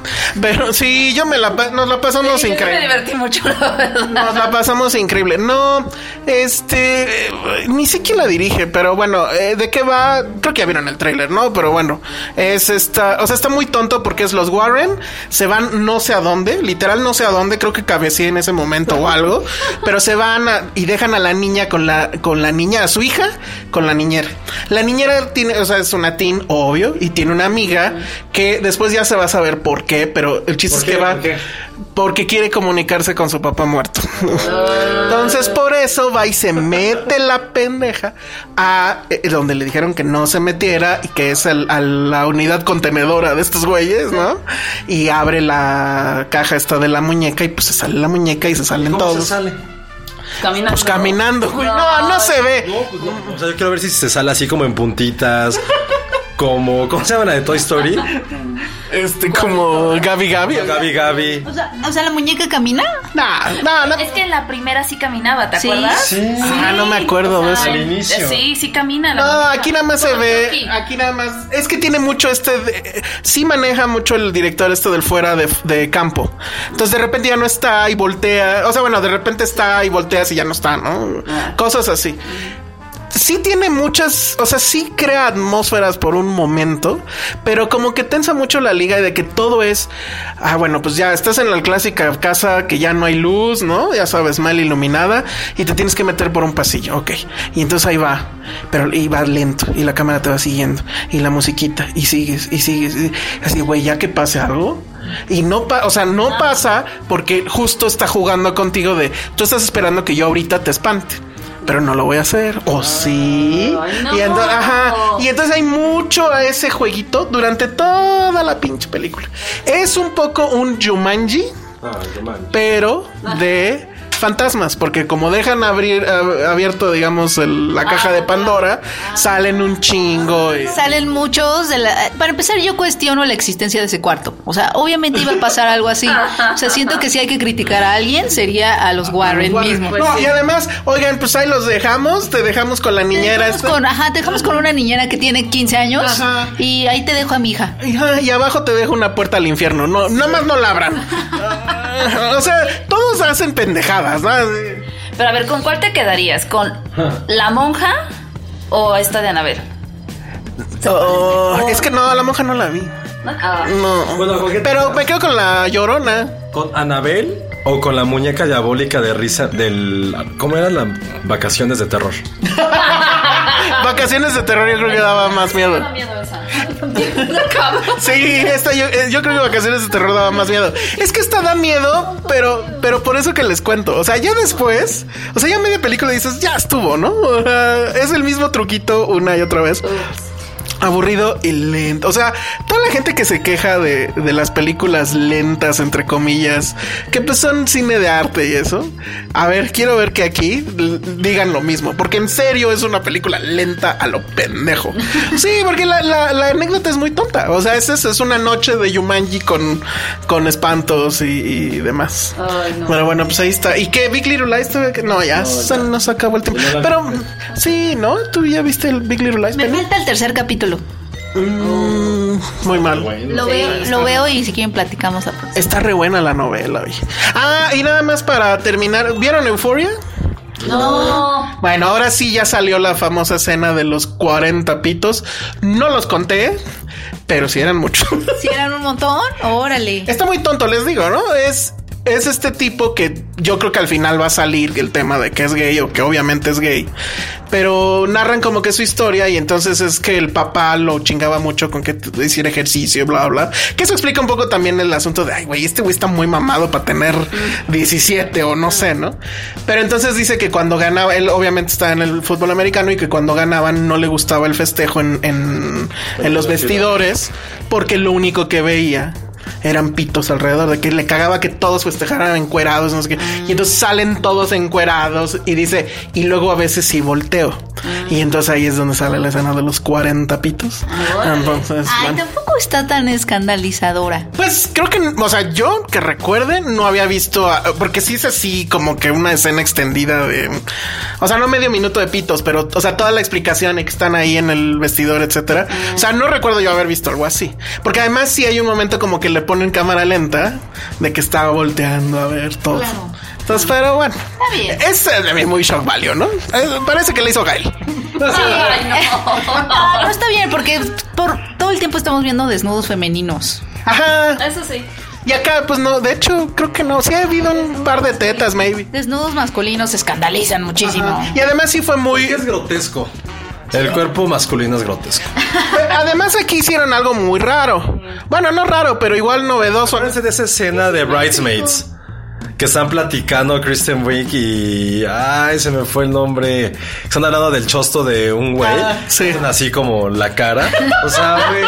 Speaker 3: Pero sí, yo me la nos la pasamos
Speaker 5: Sí, yo me
Speaker 3: increíble.
Speaker 5: divertí mucho, la verdad.
Speaker 3: Nos la pasamos increíble. No, este, eh, ni sé quién la dirige, pero bueno, eh, ¿de qué va? Creo que ya vieron el tráiler, ¿no? Pero bueno, es esta, o sea, está muy tonto porque es los Warren, se van no sé a dónde, literal no sé a dónde, creo que cabeceé en ese momento o algo, pero se van a- y dejan a la niña con la, con la niña, a su hija, con la niñera. La niñera tiene, o sea, es una teen, obvio, y tiene una amiga que después ya se va a saber por qué, pero el chiste
Speaker 6: ¿Por
Speaker 3: es
Speaker 6: qué?
Speaker 3: que va porque quiere comunicarse con su papá muerto. (laughs) Entonces, por eso va y se mete la pendeja a eh, donde le dijeron que no se metiera y que es el- a la unidad contenedora de estos güeyes, ¿no? Y abre la caja esta de la muñeca y pues se sale la muñeca y se salen
Speaker 6: ¿Cómo
Speaker 3: todos.
Speaker 6: se sale?
Speaker 5: Caminando.
Speaker 3: Pues caminando, güey. No, no se ve.
Speaker 6: No, pues no. O sea, yo quiero ver si se sale así como en puntitas. Como, ¿cómo se llama la de Toy Story?
Speaker 3: Este, como Gaby Gaby.
Speaker 6: Gabi Gabi.
Speaker 4: O sea, o sea, la muñeca camina.
Speaker 3: Nah, nah, nah.
Speaker 5: Es que en la primera sí caminaba, ¿te
Speaker 4: Sí.
Speaker 5: acuerdas?
Speaker 6: Sí.
Speaker 3: Ah, no me acuerdo de eso.
Speaker 6: Al inicio.
Speaker 5: Sí, sí camina. la
Speaker 3: No,
Speaker 5: muñeca.
Speaker 3: aquí nada más se ve. Aquí nada más. Es que tiene mucho este. de- sí maneja mucho el director esto del fuera de, de campo. Entonces de repente ya no está y voltea. O sea, bueno, de repente está y volteas y ya no está, ¿no? Cosas así. Sí tiene muchas, o sea, sí crea atmósferas por un momento, pero como que tensa mucho la liga de que todo es, ah, bueno, pues ya estás en la clásica casa que ya no hay luz, ¿no? Ya sabes, mal iluminada y te tienes que meter por un pasillo, ok. Y entonces ahí va, pero y va lento y la cámara te va siguiendo y la musiquita y sigues y sigues, y- así, güey, ya que pase algo. Y no pa o sea, no pasa porque justo está jugando contigo de, tú estás esperando que yo ahorita te espante pero no lo voy a hacer. ¿O sí?
Speaker 5: Ay, no.
Speaker 3: y, entonces, ajá, y entonces hay mucho a ese jueguito durante toda la pinche película. Es un poco un Jumanji,
Speaker 6: Ah, mal.
Speaker 3: pero de fantasmas, porque como dejan abrir ab- abierto, digamos, el- la caja de Pandora, salen un chingo. y-
Speaker 4: Salen muchos de la... Para empezar, yo cuestiono la existencia de ese cuarto. O sea, obviamente iba a pasar algo así. (laughs) O sea, siento que si hay que criticar a alguien, sería a los Warren mismos.
Speaker 3: No, y además, oigan, pues ahí los dejamos, te dejamos con la niñera
Speaker 4: Dejamos
Speaker 3: esta.
Speaker 4: con, ajá, te dejamos con una niñera que tiene 15 años
Speaker 3: Ajá.
Speaker 4: y ahí te dejo a mi hija.
Speaker 3: Y, ah, y abajo te dejo una puerta al infierno. No, nada más no la abran. (laughs) (laughs) O sea, todos hacen pendejadas, ¿no?
Speaker 5: Pero a ver, ¿con cuál te quedarías? ¿Con la monja o esta de Anabel?
Speaker 3: Oh, es que no, la monja no la vi. No.
Speaker 6: Bueno, ¿con qué te
Speaker 3: Pero me quedo con la llorona.
Speaker 6: ¿Con Anabel o con la muñeca diabólica de risa del... ¿Cómo eran las vacaciones de terror? (laughs)
Speaker 3: Vacaciones de terror yo creo que daba más miedo. (laughs) Sí, esta yo, eh, yo creo que vacaciones de terror daba más miedo. Es que esta da miedo, pero, pero por eso que les cuento. O sea, ya después, o sea, ya media película dices, ya estuvo, ¿no? O sea, es el mismo truquito una y otra vez. Aburrido y lento. O sea, toda la gente que se queja de, de las películas lentas, entre comillas, que pues son cine de arte y eso. A ver, quiero ver que aquí digan lo mismo. Porque en serio es una película lenta a lo pendejo. (laughs) Sí, porque la, la- la anécdota es muy tonta. O sea, es, es, una noche de Yumanji con, con espantos y, y demás.
Speaker 5: Ay, no.
Speaker 3: Pero bueno, pues ahí está. ¿Y qué? Big Little Lies No, ya se nos acabó el tiempo.
Speaker 6: No.
Speaker 3: Pero sí, ¿no? ¿Tú ya viste el Big Little Lies?
Speaker 4: Me falta el tercer capítulo.
Speaker 3: Mm, muy mal.
Speaker 4: Lo veo, lo veo y si quieren platicamos.
Speaker 3: Está re buena la novela, oye. Ah, y nada más para terminar. ¿Vieron Euphoria?
Speaker 5: No.
Speaker 3: Bueno, ahora sí ya salió la famosa escena de los 40 pitos. No los conté, pero sí eran muchos.
Speaker 4: Si eran un montón, órale.
Speaker 3: Está muy tonto, les digo, ¿no? Es, es este tipo que yo creo que al final va a salir el tema de que es gay o que obviamente es gay. Pero narran como que su historia y entonces es que el papá lo chingaba mucho con que hiciera ejercicio bla, bla. Que eso explica un poco también el asunto de, ay, güey, este güey está muy mamado para tener 17 o no sé, ¿no? Pero entonces dice que cuando ganaba, él obviamente está en el fútbol americano y que cuando ganaban no le gustaba el festejo en, en, en los vestidores porque lo único que veía eran pitos alrededor, de que le cagaba que todos festejaran encuerados, no sé qué. Y entonces salen todos encuerados y dice, y luego a veces sí volteo. Y entonces ahí es donde sale la escena de los 40 pitos. Entonces,
Speaker 4: Ay,
Speaker 3: bueno.
Speaker 4: tampoco está tan escandalizadora.
Speaker 3: Pues creo que, o sea, yo que recuerde, no había visto, a- porque sí es así como que una escena extendida de, o sea, no medio minuto de pitos, pero, o sea, toda la explicación y que están ahí en el vestidor, etcétera. O sea, no recuerdo yo haber visto algo así. Porque además sí hay un momento como que le ponen cámara lenta de que estaba volteando a ver todo.
Speaker 4: Claro.
Speaker 3: Entonces, pero bueno,
Speaker 4: bien.
Speaker 3: es eh, muy shock value, ¿no? Parece que le hizo Gail.
Speaker 5: Ay, (laughs)
Speaker 4: Ah, no está bien porque por todo el tiempo estamos viendo desnudos femeninos.
Speaker 3: Ajá.
Speaker 5: Eso sí.
Speaker 3: Y acá, pues no, de hecho, creo que no. Sí ha habido un par de tetas, maybe.
Speaker 4: Desnudos masculinos se escandalizan muchísimo.
Speaker 3: Y además sí fue muy...
Speaker 6: Es grotesco. El cuerpo masculino es grotesco. (laughs)
Speaker 3: Además aquí hicieron algo muy raro. Bueno, no raro, pero igual novedoso.
Speaker 6: Acuérdense de esa escena de Bridesmaids. Que están platicando Kristen Wiig y... Ay, se me fue el nombre. Están hablando del chosto de un güey.
Speaker 3: Ah, sí.
Speaker 6: Así como la cara. O sea, güey.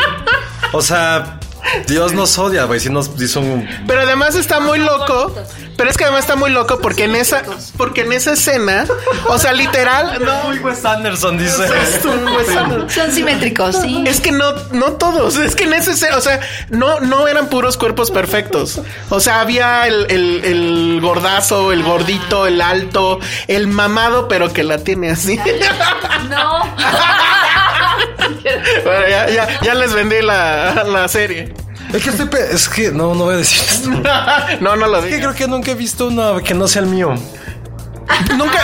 Speaker 6: O sea, Dios nos odia, güey. Si nos hizo un...
Speaker 3: Pero además está muy loco. Pero es que además está muy loco porque en esa, porque en esa escena, o sea, literal, (laughs) no.
Speaker 6: Muy Wes Anderson, dice. (laughs)
Speaker 4: Son simétricos, sí.
Speaker 3: Es que no, no todos. Es que en ese, se- o sea, no, no eran puros cuerpos perfectos. O sea, había el, el, el gordazo, el gordito, el alto, el mamado, pero que la tiene así.
Speaker 5: No. (laughs) (laughs)
Speaker 3: Bueno, ya, ya, ya les vendí la, la serie.
Speaker 6: Es que estoy... Es que no, no voy a decir esto. (laughs)
Speaker 3: No, no lo
Speaker 6: Es que
Speaker 3: dije.
Speaker 6: creo que nunca he visto uno que no sea el mío. (laughs)
Speaker 3: Nunca,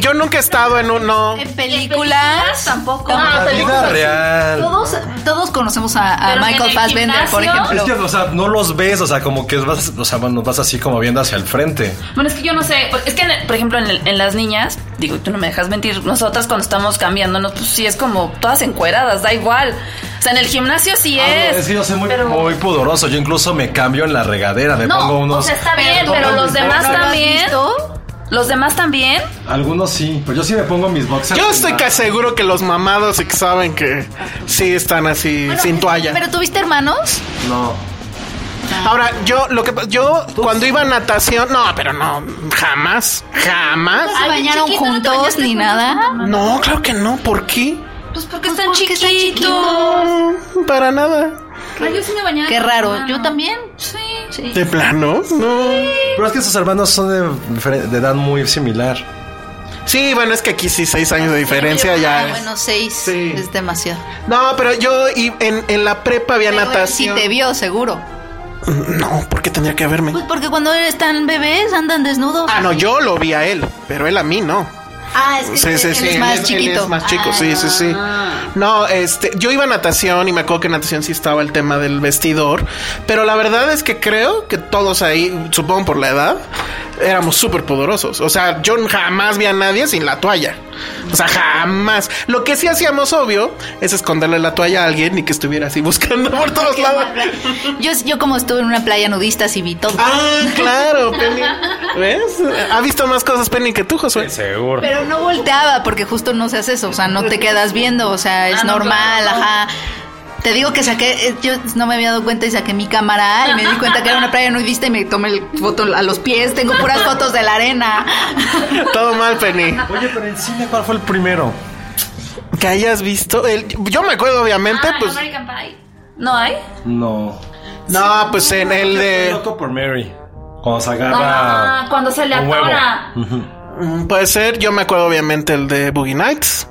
Speaker 3: yo nunca he estado en un, no.
Speaker 4: En películas
Speaker 5: tampoco.
Speaker 4: Ah,
Speaker 6: La vida real.
Speaker 4: Todos, todos conocemos a, Michael
Speaker 5: el
Speaker 4: Fassbender, por ejemplo.
Speaker 6: Es que, o sea, no los ves, o sea, como que vas, o sea, bueno, vas así como viendo hacia el frente.
Speaker 5: Bueno, es que yo no sé. Es que, en- por ejemplo, en, el- en las niñas, digo, y tú no me dejas mentir, nosotras cuando estamos cambiándonos, pues sí es como todas encueradas, da igual. O sea, en el gimnasio sí
Speaker 6: Ah,
Speaker 5: es.
Speaker 6: no, es que yo soy muy,
Speaker 5: pero-
Speaker 6: muy pudoroso. Yo incluso me cambio en la regadera, me
Speaker 5: No,
Speaker 6: pongo
Speaker 5: o
Speaker 6: unos.
Speaker 5: sea, está bien,
Speaker 4: Pero
Speaker 5: los demás
Speaker 4: ¿No lo has
Speaker 5: también.
Speaker 4: visto?
Speaker 5: Los demás también.
Speaker 6: Algunos sí, pero yo sí me pongo mis boxers.
Speaker 3: Yo estoy casi seguro que los mamados y que saben que sí están así sin toalla.
Speaker 4: ¿Pero tuviste hermanos?
Speaker 6: No.
Speaker 3: Ahora, yo, lo que yo cuando iba a natación, no, pero no, jamás, jamás.
Speaker 4: ¿Se bañaron
Speaker 5: chiquito, no
Speaker 4: juntos ni nada?
Speaker 3: No, claro que no, ¿por qué?
Speaker 5: Pues porque están
Speaker 4: porque están
Speaker 5: chiquitos.
Speaker 3: No, para nada.
Speaker 5: Ay, yo sí me bañaba.
Speaker 4: Qué raro. Yo también.
Speaker 5: Sí.
Speaker 4: Sí.
Speaker 3: ¿De plano? No.
Speaker 6: Pero es que sus hermanos son de, edad muy similar.
Speaker 3: Sí, bueno, es que aquí sí, seis años de diferencia ya.
Speaker 4: Ah,
Speaker 3: es-
Speaker 4: bueno, seis
Speaker 3: Sí.
Speaker 4: es demasiado.
Speaker 3: No, pero yo y- en, en la prepa había
Speaker 4: Pero él sí
Speaker 3: natación.
Speaker 4: te vio, seguro.
Speaker 3: No, ¿por qué tendría que verme?
Speaker 4: Pues porque cuando están bebés andan desnudos.
Speaker 3: Ah, no, yo lo vi a él, pero él a mí no.
Speaker 4: Ah, es que
Speaker 3: Sí,
Speaker 4: él
Speaker 3: sí,
Speaker 4: es más
Speaker 3: él-
Speaker 4: chiquito.
Speaker 3: Él es más chico, sí, sí, sí.
Speaker 4: Ah.
Speaker 3: No, este, yo iba a natación y me acuerdo que en natación sí estaba el tema del vestidor, pero la verdad es que creo que todos ahí, supongo por la edad, éramos súper poderosos. O sea, yo jamás vi a nadie sin la toalla. O sea, jamás. Lo que sí hacíamos, obvio, es esconderle la toalla a alguien y que estuviera así buscando por todos lados.
Speaker 4: Yo, yo como estuve en una playa nudista sí vi todo.
Speaker 3: Ah, claro, Penny. ¿Ves? Ha visto más cosas Penny que tú, Josué.
Speaker 6: Seguro.
Speaker 4: Pero no volteaba porque justo no se hace eso, o sea, no te quedas viendo, o sea, es
Speaker 5: Ah, no,
Speaker 4: normal,
Speaker 5: claro,
Speaker 4: ajá. Te digo que saqué, eh, yo no me había dado cuenta y saqué mi cámara y me di cuenta que era una playa nudista y me tomé el foto a los pies, tengo puras fotos de la arena. (laughs)
Speaker 3: Todo mal, Penny.
Speaker 6: Oye, pero en cine, ¿cuál fue el primero?
Speaker 3: Que hayas visto. El, yo me acuerdo, obviamente,
Speaker 5: Ah,
Speaker 3: pues.
Speaker 5: American Pie. ¿No hay?
Speaker 6: No.
Speaker 3: No, pues en el de.
Speaker 6: loco por Mary. Cuando se agarra.
Speaker 5: Ah, cuando se le
Speaker 6: un huevo.
Speaker 5: atora.
Speaker 3: Mm, Puede ser, yo me acuerdo obviamente el de Boogie Nights.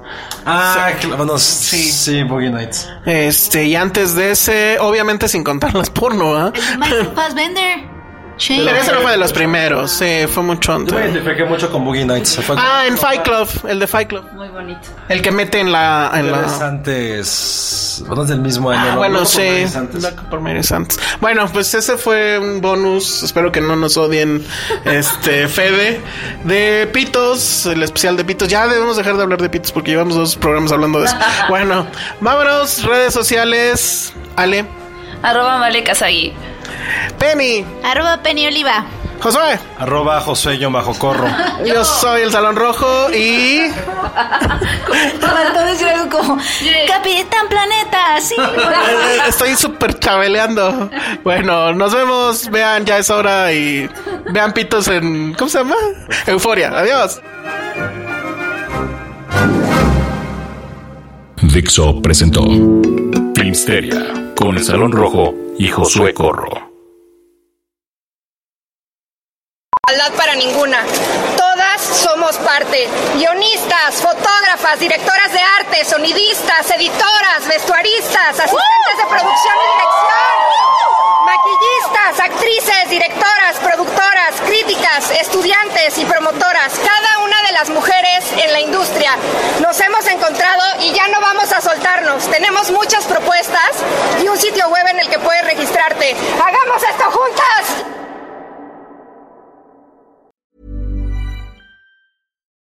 Speaker 6: Ah, claro, bueno, sí. Sí, Boogie Nights.
Speaker 3: Este, y antes de ese, obviamente sin contar las porno, ¿ah?
Speaker 4: El de Michael Fassbender. Sí.
Speaker 3: Pero ese no fue de los primeros, sí, fue mucho
Speaker 6: Yo me
Speaker 3: antes.
Speaker 6: identifiqué mucho con Boogie Nights. Fue
Speaker 3: Ah, en Fight Club, el de Fight Club.
Speaker 5: Muy bonito.
Speaker 3: El que mete en la. En la...
Speaker 6: antes. Bueno, es del mismo año.
Speaker 3: Ah,
Speaker 6: ¿no?
Speaker 3: bueno,
Speaker 6: por
Speaker 3: sí.
Speaker 6: Antes.
Speaker 3: Por Santos. Bueno, pues ese fue un bonus. Espero que no nos odien. Este, (laughs) Fede. De Pitos, el especial de Pitos. Ya debemos dejar de hablar de Pitos porque llevamos dos programas hablando de eso. (laughs) Bueno, vámonos. Redes sociales. Ale.
Speaker 5: Arroba Male Kazagi.
Speaker 3: Penny.
Speaker 4: Arroba Penny Oliva.
Speaker 3: Josué.
Speaker 6: Arroba José Yo Bajo Corro. (laughs)
Speaker 3: Yo soy el Salón Rojo y.
Speaker 4: Faltó decir algo como Capitán Planeta, sí. (laughs)
Speaker 3: Estoy súper chabeleando. Bueno, nos vemos. Vean, ya es hora y vean pitos en. ¿Cómo se llama? Euforia. Adiós.
Speaker 1: Dixo presentó Filmsteria con el Salón Rojo y Josué Corro.
Speaker 7: Igualdad para ninguna. Todas somos parte. Guionistas, fotógrafas, directoras de arte, sonidistas, editoras, vestuaristas, asistentes de producción y dirección. Maquillistas, actrices, directoras, productoras, críticas, estudiantes y promotoras, cada una de las mujeres en la industria. Nos hemos encontrado y ya no vamos a soltarnos. Tenemos muchas propuestas y un sitio web en el que puedes registrarte. ¡Hagamos esto juntas!